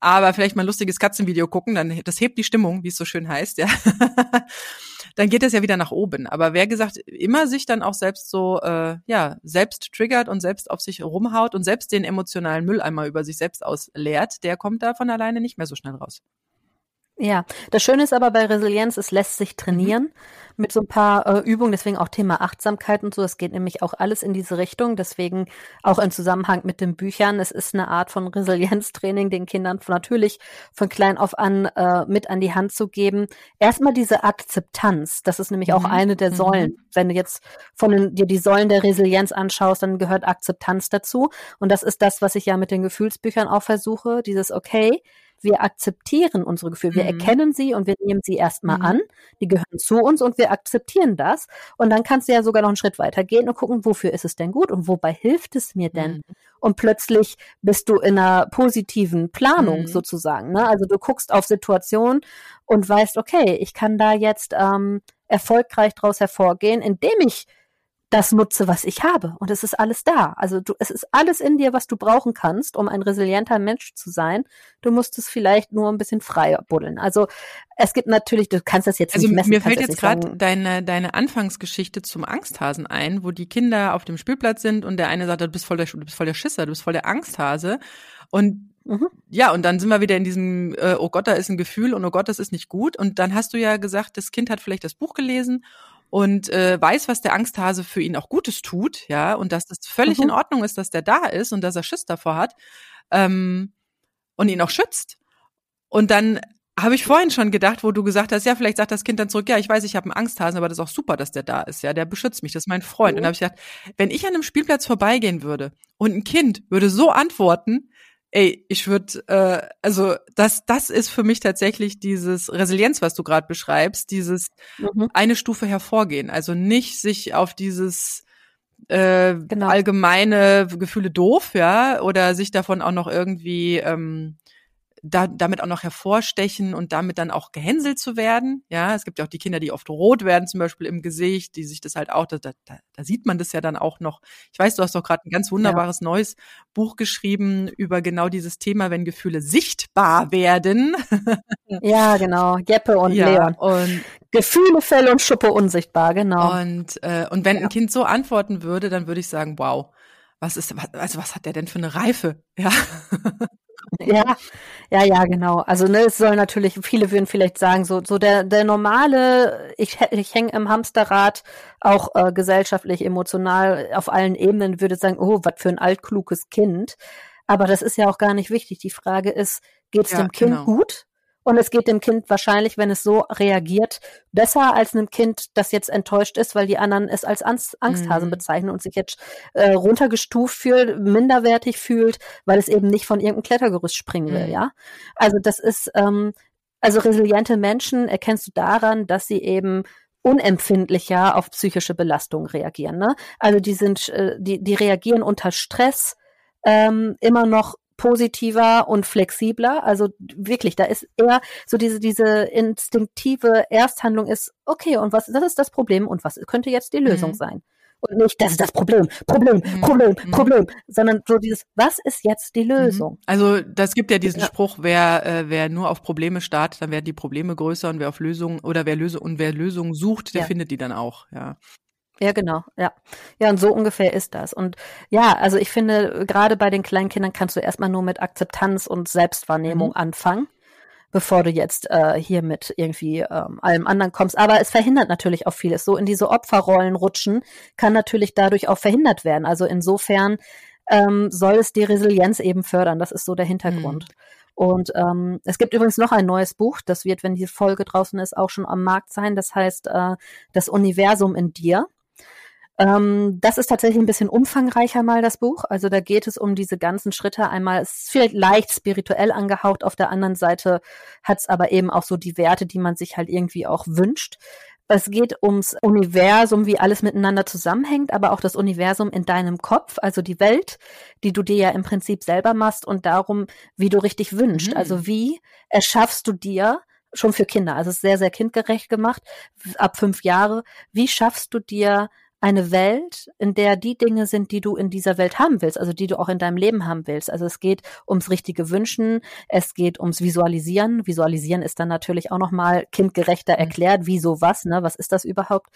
Speaker 4: aber vielleicht mal ein lustiges Katzenvideo gucken, dann das hebt die Stimmung, wie es so schön heißt, ja. dann geht das ja wieder nach oben. Aber wer gesagt immer sich dann auch selbst so äh, ja selbst triggert und selbst auf sich rumhaut und selbst den emotionalen Mülleimer über sich selbst ausleert, der kommt da von alleine nicht mehr so schnell raus.
Speaker 3: Ja, das Schöne ist aber bei Resilienz, es lässt sich trainieren mhm. mit so ein paar äh, Übungen, deswegen auch Thema Achtsamkeit und so. Es geht nämlich auch alles in diese Richtung, deswegen auch im Zusammenhang mit den Büchern. Es ist eine Art von Resilienztraining, den Kindern natürlich von klein auf an äh, mit an die Hand zu geben. Erstmal diese Akzeptanz, das ist nämlich mhm. auch eine der Säulen. Mhm. Wenn du jetzt von den, dir die Säulen der Resilienz anschaust, dann gehört Akzeptanz dazu. Und das ist das, was ich ja mit den Gefühlsbüchern auch versuche, dieses okay, wir akzeptieren unsere Gefühle. Wir mhm. erkennen sie und wir nehmen sie erstmal mhm. an. Die gehören zu uns und wir akzeptieren das. Und dann kannst du ja sogar noch einen Schritt weiter gehen und gucken, wofür ist es denn gut und wobei hilft es mir denn? Mhm. Und plötzlich bist du in einer positiven Planung mhm. sozusagen. Ne? Also du guckst auf Situationen und weißt, okay, ich kann da jetzt ähm, erfolgreich daraus hervorgehen, indem ich das nutze, was ich habe. Und es ist alles da. Also du, es ist alles in dir, was du brauchen kannst, um ein resilienter Mensch zu sein. Du musst es vielleicht nur ein bisschen frei buddeln. Also es gibt natürlich, du kannst das jetzt
Speaker 4: also
Speaker 3: nicht messen.
Speaker 4: Mir fällt jetzt gerade deine, deine Anfangsgeschichte zum Angsthasen ein, wo die Kinder auf dem Spielplatz sind und der eine sagt, du bist voll der, du bist voll der Schisser, du bist voll der Angsthase. Und Mhm. Ja, und dann sind wir wieder in diesem, äh, oh Gott, da ist ein Gefühl und oh Gott, das ist nicht gut. Und dann hast du ja gesagt, das Kind hat vielleicht das Buch gelesen und äh, weiß, was der Angsthase für ihn auch Gutes tut, ja, und dass das völlig mhm. in Ordnung ist, dass der da ist und dass er Schiss davor hat ähm, und ihn auch schützt. Und dann habe ich vorhin schon gedacht, wo du gesagt hast, ja, vielleicht sagt das Kind dann zurück, ja, ich weiß, ich habe einen Angsthasen, aber das ist auch super, dass der da ist, ja, der beschützt mich, das ist mein Freund. Mhm. Und dann habe ich gedacht, wenn ich an einem Spielplatz vorbeigehen würde und ein Kind würde so antworten, ey, ich würde, äh, also das, das ist für mich tatsächlich dieses Resilienz, was du gerade beschreibst, dieses mhm. eine Stufe hervorgehen. Also nicht sich auf dieses äh, genau. allgemeine Gefühle doof, ja, oder sich davon auch noch irgendwie ähm, da, damit auch noch hervorstechen und damit dann auch gehänselt zu werden. Ja, es gibt ja auch die Kinder, die oft rot werden, zum Beispiel im Gesicht, die sich das halt auch, da, da, da sieht man das ja dann auch noch. Ich weiß, du hast doch gerade ein ganz wunderbares ja. neues Buch geschrieben über genau dieses Thema, wenn Gefühle sichtbar werden.
Speaker 3: ja, genau. Jeppe und ja, Leon. Und Gefühle, Fell und Schuppe unsichtbar, genau.
Speaker 4: Und, äh, und wenn ja. ein Kind so antworten würde, dann würde ich sagen, wow, was ist, also was hat der denn für eine Reife? Ja.
Speaker 3: Ja, ja, ja, genau. Also ne, es soll natürlich, viele würden vielleicht sagen, so, so der, der normale, ich, ich hänge im Hamsterrad, auch äh, gesellschaftlich, emotional, auf allen Ebenen, würde sagen, oh, was für ein altkluges Kind. Aber das ist ja auch gar nicht wichtig. Die Frage ist, geht es ja, dem Kind genau. gut? Und es geht dem Kind wahrscheinlich, wenn es so reagiert, besser als einem Kind, das jetzt enttäuscht ist, weil die anderen es als Angst Angsthasen mhm. bezeichnen und sich jetzt äh, runtergestuft fühlt, minderwertig fühlt, weil es eben nicht von irgendeinem Klettergerüst springen will, mhm. ja. Also das ist, ähm, also resiliente Menschen erkennst du daran, dass sie eben unempfindlicher auf psychische Belastungen reagieren. Ne? Also die sind, äh, die, die reagieren unter Stress ähm, immer noch positiver und flexibler. Also wirklich, da ist eher so diese, diese instinktive Ersthandlung ist, okay, und was, das ist das Problem und was könnte jetzt die Lösung mhm. sein? Und nicht, das ist das Problem, Problem, mhm. Problem, mhm. Problem, sondern so dieses, was ist jetzt die mhm. Lösung?
Speaker 4: Also das gibt ja diesen ja. Spruch, wer, äh, wer nur auf Probleme startet, dann werden die Probleme größer und wer auf Lösungen oder wer Lösung und wer Lösungen sucht, der ja. findet die dann auch, ja.
Speaker 3: Ja, genau, ja. Ja, und so ungefähr ist das. Und ja, also ich finde, gerade bei den kleinen Kindern kannst du erstmal nur mit Akzeptanz und Selbstwahrnehmung mhm. anfangen, bevor du jetzt äh, hier mit irgendwie ähm, allem anderen kommst. Aber es verhindert natürlich auch vieles. So in diese Opferrollen rutschen kann natürlich dadurch auch verhindert werden. Also insofern ähm, soll es die Resilienz eben fördern. Das ist so der Hintergrund. Mhm. Und ähm, es gibt übrigens noch ein neues Buch, das wird, wenn die Folge draußen ist, auch schon am Markt sein. Das heißt äh, Das Universum in dir. Ähm, das ist tatsächlich ein bisschen umfangreicher mal das Buch. Also da geht es um diese ganzen Schritte. Einmal es ist vielleicht leicht spirituell angehaucht, auf der anderen Seite hat es aber eben auch so die Werte, die man sich halt irgendwie auch wünscht. Es geht ums Universum, wie alles miteinander zusammenhängt, aber auch das Universum in deinem Kopf, also die Welt, die du dir ja im Prinzip selber machst und darum, wie du richtig wünschst. Mhm. Also wie erschaffst du dir schon für Kinder, also es ist sehr, sehr kindgerecht gemacht, ab fünf Jahre, wie schaffst du dir eine Welt, in der die Dinge sind, die du in dieser Welt haben willst, also die du auch in deinem Leben haben willst. Also es geht ums richtige Wünschen, es geht ums Visualisieren. Visualisieren ist dann natürlich auch nochmal kindgerechter mhm. erklärt, wieso was, ne? Was ist das überhaupt?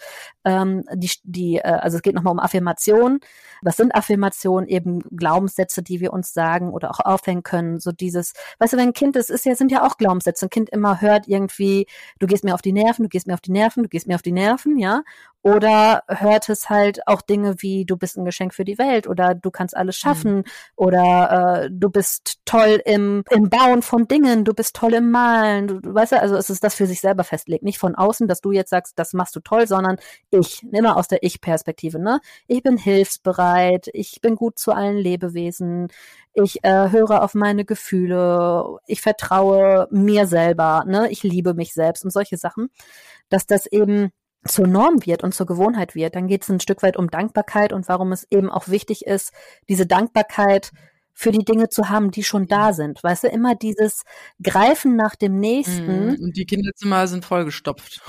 Speaker 3: Ähm, die, die, äh, also es geht nochmal um Affirmation. Was sind Affirmationen? Eben Glaubenssätze, die wir uns sagen oder auch aufhängen können. So dieses, weißt du, wenn ein Kind, das ist ja, sind ja auch Glaubenssätze. Ein Kind immer hört irgendwie, du gehst mir auf die Nerven, du gehst mir auf die Nerven, du gehst mir auf die Nerven, ja. Oder hört es halt auch Dinge wie, du bist ein Geschenk für die Welt oder du kannst alles mhm. schaffen mhm. oder äh, du bist toll im, im Bauen von Dingen, du bist toll im Malen. Du, du weißt ja, also es ist das für sich selber festlegt. Nicht von außen, dass du jetzt sagst, das machst du toll, sondern ich, immer aus der Ich-Perspektive. Ne? Ich bin hilfsbereit, ich bin gut zu allen Lebewesen, ich äh, höre auf meine Gefühle, ich vertraue mir selber, ne? ich liebe mich selbst und solche Sachen, dass das eben zur Norm wird und zur Gewohnheit wird, dann geht es ein Stück weit um Dankbarkeit und warum es eben auch wichtig ist, diese Dankbarkeit für die Dinge zu haben, die schon da sind. Weißt du, immer dieses Greifen nach dem Nächsten.
Speaker 4: Mm, und die Kinderzimmer sind vollgestopft.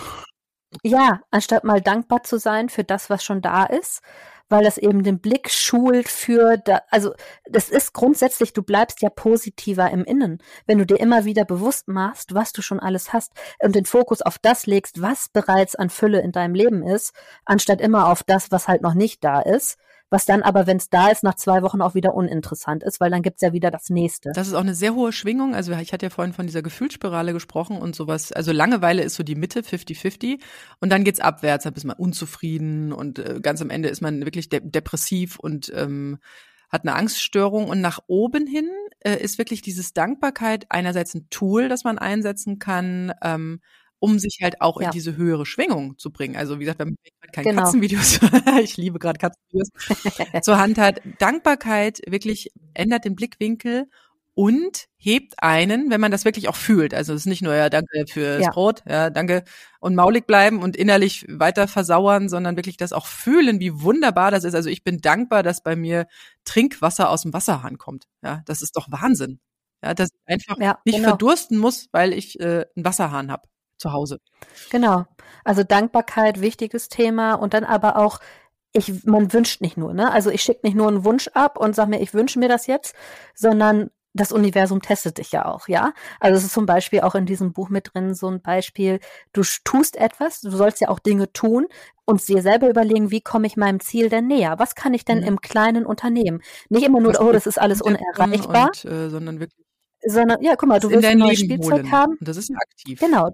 Speaker 3: Ja, anstatt mal dankbar zu sein für das, was schon da ist, weil das eben den Blick schult für, da, also das ist grundsätzlich, du bleibst ja positiver im Innen, wenn du dir immer wieder bewusst machst, was du schon alles hast und den Fokus auf das legst, was bereits an Fülle in deinem Leben ist, anstatt immer auf das, was halt noch nicht da ist was dann aber, wenn es da ist, nach zwei Wochen auch wieder uninteressant ist, weil dann gibt's ja wieder das nächste.
Speaker 4: Das ist auch eine sehr hohe Schwingung. Also ich hatte ja vorhin von dieser Gefühlsspirale gesprochen und sowas. Also Langeweile ist so die Mitte, 50-50. Und dann geht's abwärts, dann ist man unzufrieden und äh, ganz am Ende ist man wirklich de depressiv und ähm, hat eine Angststörung. Und nach oben hin äh, ist wirklich dieses Dankbarkeit einerseits ein Tool, das man einsetzen kann, ähm, um sich halt auch ja. in diese höhere Schwingung zu bringen. Also wie gesagt, wenn man keine genau. Katzenvideos, ich liebe gerade Katzenvideos, zur Hand hat, Dankbarkeit wirklich ändert den Blickwinkel und hebt einen, wenn man das wirklich auch fühlt. Also es ist nicht nur ja danke fürs ja. Brot, ja danke und maulig bleiben und innerlich weiter versauern, sondern wirklich das auch fühlen, wie wunderbar das ist. Also ich bin dankbar, dass bei mir Trinkwasser aus dem Wasserhahn kommt. Ja, das ist doch Wahnsinn. Ja, dass ich einfach ja, nicht genau. verdursten muss, weil ich äh, einen Wasserhahn habe zu Hause.
Speaker 3: Genau. Also Dankbarkeit, wichtiges Thema und dann aber auch ich, man wünscht nicht nur, ne? Also ich schicke nicht nur einen Wunsch ab und sag mir, ich wünsche mir das jetzt, sondern das Universum testet dich ja auch, ja. Also es ist zum Beispiel auch in diesem Buch mit drin so ein Beispiel, du tust etwas, du sollst ja auch Dinge tun und dir selber überlegen, wie komme ich meinem Ziel denn näher? Was kann ich denn mhm. im kleinen Unternehmen? Nicht immer nur, das oh, das ist alles unerreichbar. Und,
Speaker 4: äh, sondern wirklich
Speaker 3: sondern ja, guck mal, du willst ein neues Spielzeug
Speaker 4: holen.
Speaker 3: haben.
Speaker 4: Und das ist aktiv.
Speaker 3: Genau.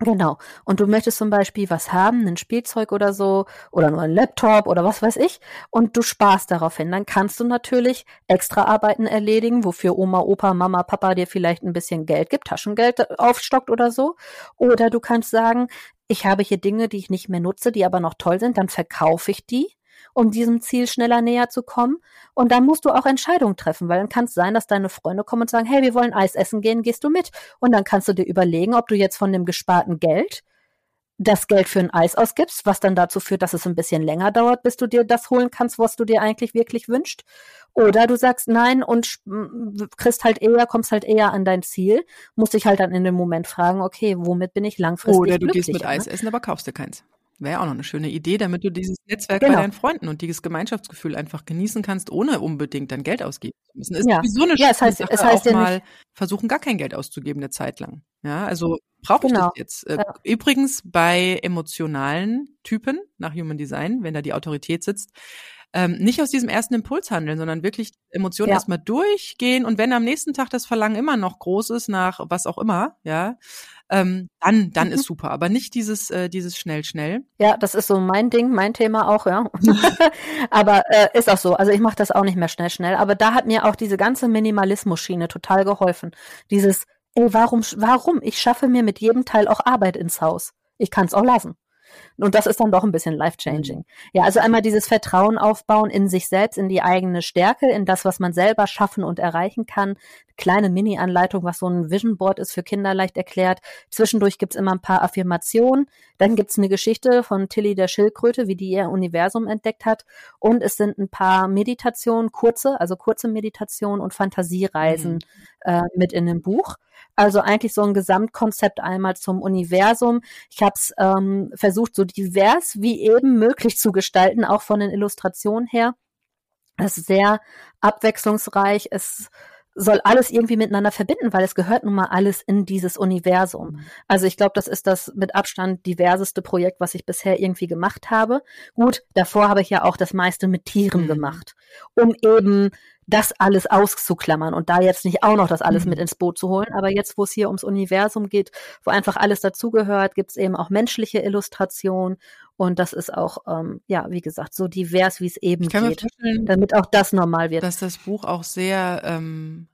Speaker 3: Genau. Und du möchtest zum Beispiel was haben, ein Spielzeug oder so, oder nur ein Laptop oder was weiß ich, und du sparst darauf hin. Dann kannst du natürlich extra Arbeiten erledigen, wofür Oma, Opa, Mama, Papa dir vielleicht ein bisschen Geld gibt, Taschengeld aufstockt oder so. Oder du kannst sagen, ich habe hier Dinge, die ich nicht mehr nutze, die aber noch toll sind, dann verkaufe ich die um diesem Ziel schneller näher zu kommen. Und dann musst du auch Entscheidungen treffen, weil dann kann es sein, dass deine Freunde kommen und sagen, hey, wir wollen Eis essen gehen, gehst du mit? Und dann kannst du dir überlegen, ob du jetzt von dem gesparten Geld das Geld für ein Eis ausgibst, was dann dazu führt, dass es ein bisschen länger dauert, bis du dir das holen kannst, was du dir eigentlich wirklich wünschst. Oder du sagst nein und kriegst halt eher, kommst halt eher an dein Ziel, musst dich halt dann in dem Moment fragen, okay, womit bin ich langfristig
Speaker 4: Oder du gehst mit
Speaker 3: ne?
Speaker 4: Eis essen, aber kaufst dir keins. Wäre ja auch noch eine schöne Idee, damit du dieses Netzwerk
Speaker 3: Genau.
Speaker 4: bei deinen Freunden und dieses Gemeinschaftsgefühl einfach genießen kannst, ohne unbedingt dein Geld ausgeben zu müssen. Ist
Speaker 3: Ja.
Speaker 4: sowieso eine
Speaker 3: Ja, es heißt-
Speaker 4: Sache,
Speaker 3: es heißt
Speaker 4: auch
Speaker 3: ja
Speaker 4: mal
Speaker 3: nicht-
Speaker 4: versuchen, gar kein Geld auszugeben eine Zeit lang. Ja, also brauche ich
Speaker 3: Genau.
Speaker 4: das jetzt. Äh,
Speaker 3: Ja.
Speaker 4: Übrigens bei emotionalen Typen nach Human Design, wenn da die Autorität sitzt, ähm, nicht aus diesem ersten Impuls handeln, sondern wirklich Emotionen
Speaker 3: Ja.
Speaker 4: erstmal durchgehen und wenn am nächsten Tag das Verlangen immer noch groß ist nach was auch immer, ja, ähm, dann, dann
Speaker 3: Mhm.
Speaker 4: ist super. Aber nicht dieses, äh, dieses schnell, schnell.
Speaker 3: Ja, das ist so mein Ding, mein Thema auch, ja. aber äh, ist auch so. Also ich mache das auch nicht mehr schnell, schnell. Aber da hat mir auch diese ganze Minimalismus-Schiene total geholfen. Dieses, ey, warum, warum? Ich schaffe mir mit jedem Teil auch Arbeit ins Haus. Ich kann es auch lassen. Und das ist dann doch ein bisschen life-changing. Ja, also einmal dieses Vertrauen aufbauen in sich selbst, in die eigene Stärke, in das, was man selber schaffen und erreichen kann. Kleine Mini-Anleitung, was so ein Vision Board ist für Kinder leicht erklärt. Zwischendurch gibt's immer ein paar Affirmationen. Dann gibt's eine Geschichte von Tilly der Schildkröte, wie die ihr Universum entdeckt hat. Und es sind ein paar Meditationen, kurze, also kurze Meditationen und Fantasiereisen
Speaker 4: Mhm.
Speaker 3: äh, mit in dem Buch. Also eigentlich so ein Gesamtkonzept einmal zum Universum. Ich habe es ähm, versucht, so divers wie eben möglich zu gestalten, auch von den Illustrationen her. Es ist sehr abwechslungsreich. Es soll alles irgendwie miteinander verbinden, weil es gehört nun mal alles in dieses Universum. Also ich glaube, das ist das mit Abstand diverseste Projekt, was ich bisher irgendwie gemacht habe. Gut, davor habe ich ja auch das meiste mit Tieren
Speaker 4: Mhm.
Speaker 3: gemacht, um eben das alles auszuklammern und da jetzt nicht auch noch das alles
Speaker 4: Mhm.
Speaker 3: mit ins Boot zu holen. Aber jetzt, wo es hier ums Universum geht, wo einfach alles dazugehört, gibt es eben auch menschliche Illustrationen und das ist auch, ähm, ja, wie gesagt, so divers, wie es eben geht, damit auch das normal wird.
Speaker 4: dass das Buch auch sehr ähm,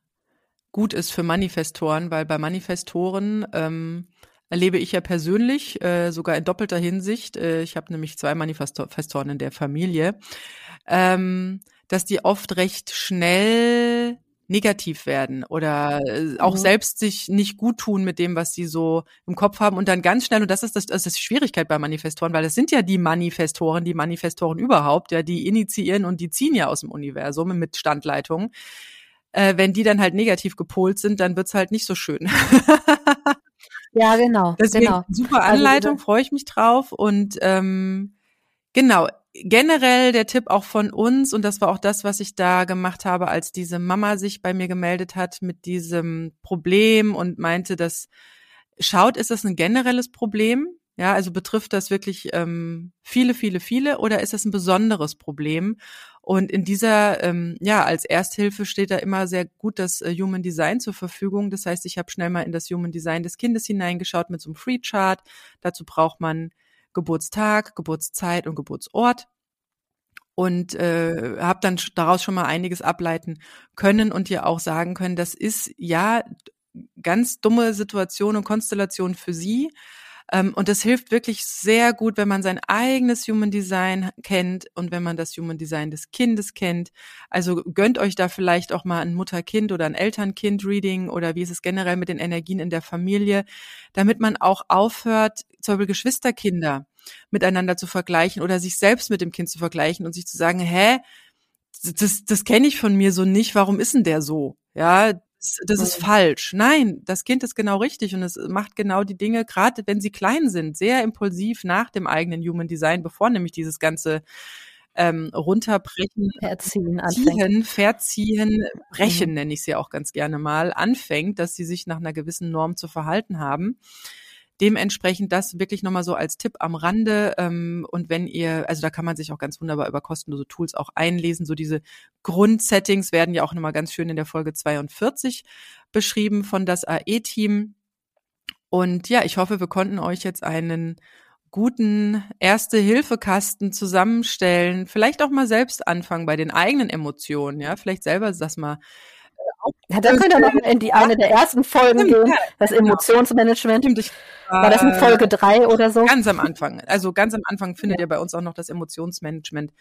Speaker 4: gut ist für Manifestoren, weil bei Manifestoren ähm, erlebe ich ja persönlich, äh, sogar in doppelter Hinsicht, äh, ich habe nämlich zwei Manifestoren in der Familie, ähm, dass die oft recht schnell negativ werden oder äh, auch
Speaker 3: Mhm.
Speaker 4: selbst sich nicht gut tun mit dem, was sie so im Kopf haben und dann ganz schnell, und das ist das, das ist die Schwierigkeit bei Manifestoren, weil das sind ja die Manifestoren, die Manifestoren überhaupt, ja, die initiieren und die ziehen ja aus dem Universum mit Standleitungen. Äh, wenn die dann halt negativ gepolt sind, dann wird's halt nicht so schön.
Speaker 3: Ja, genau,
Speaker 4: Deswegen
Speaker 3: genau.
Speaker 4: super
Speaker 3: Also
Speaker 4: Anleitung, freue ich mich drauf. Und ähm, genau, generell der Tipp auch von uns, und das war auch das, was ich da gemacht habe, als diese Mama sich bei mir gemeldet hat mit diesem Problem und meinte, dass schaut, ist das ein generelles Problem? Ja, also betrifft das wirklich ähm, viele, viele, viele oder ist das ein besonderes Problem? Und in dieser, ähm, ja, als Ersthilfe steht da immer sehr gut das äh, Human Design zur Verfügung. Das heißt, ich habe schnell mal in das Human Design des Kindes hineingeschaut mit so einem Free Chart. Dazu braucht man Geburtstag, Geburtszeit und Geburtsort und äh, habe dann daraus schon mal einiges ableiten können und dir auch sagen können, das ist ja ganz dumme Situation und Konstellation für sie. Ähm, und das hilft wirklich sehr gut, wenn man sein eigenes Human Design kennt und wenn man das Human Design des Kindes kennt. Also gönnt euch da vielleicht auch mal ein Mutter-Kind oder ein Eltern-Kind-Reading oder wie ist es generell mit den Energien in der Familie, damit man auch aufhört, zum Beispiel Geschwisterkinder miteinander zu vergleichen oder sich selbst mit dem Kind zu vergleichen und sich zu sagen, hä, das, das kenne ich von mir so nicht, warum ist denn der so? Ja, das, das ist falsch. Nein, das Kind ist genau richtig und es macht genau die Dinge, gerade wenn sie klein sind, sehr impulsiv nach dem eigenen Human Design, bevor nämlich dieses ganze ähm, runterbrechen,
Speaker 3: Erziehen anfängt.
Speaker 4: ziehen, verziehen, brechen
Speaker 3: Mhm.
Speaker 4: nenne ich es ja auch ganz gerne mal, anfängt, dass sie sich nach einer gewissen Norm zu verhalten haben. Dementsprechend das wirklich nochmal so als Tipp am Rande. Ähm, und wenn ihr, also da kann man sich auch ganz wunderbar über kostenlose Tools auch einlesen. So diese Grundsettings werden ja auch nochmal ganz schön in der Folge 42 beschrieben von das AE-Team. Und ja, ich hoffe, wir konnten euch jetzt einen guten Erste-Hilfe-Kasten zusammenstellen. Vielleicht auch mal selbst anfangen bei den eigenen Emotionen, ja. Vielleicht selber das mal
Speaker 3: Ja, dann könnt ihr noch in die eine der ersten Folgen
Speaker 4: Stimmt,
Speaker 3: gehen, das Emotionsmanagement.
Speaker 4: Stimmt, ich,
Speaker 3: War das in
Speaker 4: äh,
Speaker 3: Folge drei oder so?
Speaker 4: Ganz am Anfang. Also ganz am Anfang findet ihr bei uns auch noch das Emotionsmanagement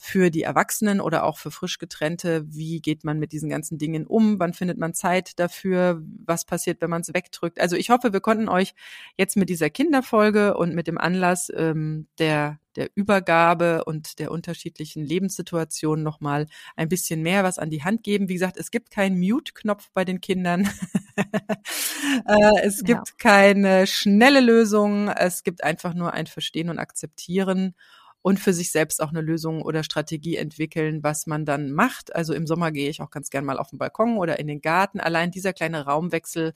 Speaker 4: für die Erwachsenen oder auch für frisch getrennte. Wie geht man mit diesen ganzen Dingen um? Wann findet man Zeit dafür? Was passiert, wenn man es wegdrückt? Also ich hoffe, wir konnten euch jetzt mit dieser Kinderfolge und mit dem Anlass ähm, der der Übergabe und der unterschiedlichen Lebenssituationen nochmal ein bisschen mehr was an die Hand geben. Wie gesagt, es gibt keinen Mute-Knopf bei den Kindern. äh, es gibt ja. keine schnelle Lösung. Es gibt einfach nur ein Verstehen und Akzeptieren und für sich selbst auch eine Lösung oder Strategie entwickeln, was man dann macht. Also im Sommer gehe ich auch ganz gern mal auf den Balkon oder in den Garten. Allein dieser kleine Raumwechsel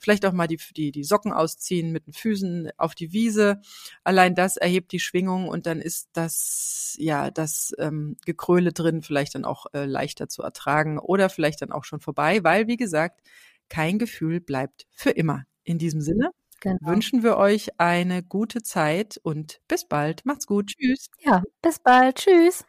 Speaker 4: vielleicht auch mal die, die, die Socken ausziehen mit den Füßen auf die Wiese. Allein das erhebt die Schwingung und dann ist das, ja, das ähm, Gekröle drin vielleicht dann auch äh, leichter zu ertragen oder vielleicht dann auch schon vorbei, weil, wie gesagt, kein Gefühl bleibt für immer. In diesem Sinne genau. wünschen wir euch eine gute Zeit und bis bald. Macht's gut. Tschüss.
Speaker 3: Ja, bis bald. Tschüss.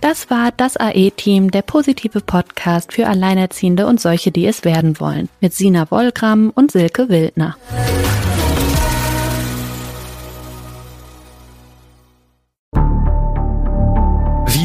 Speaker 3: Das war das AE-Team, der positive Podcast für Alleinerziehende und solche, die es werden wollen, mit Sina Wollgramm und Silke Wildner.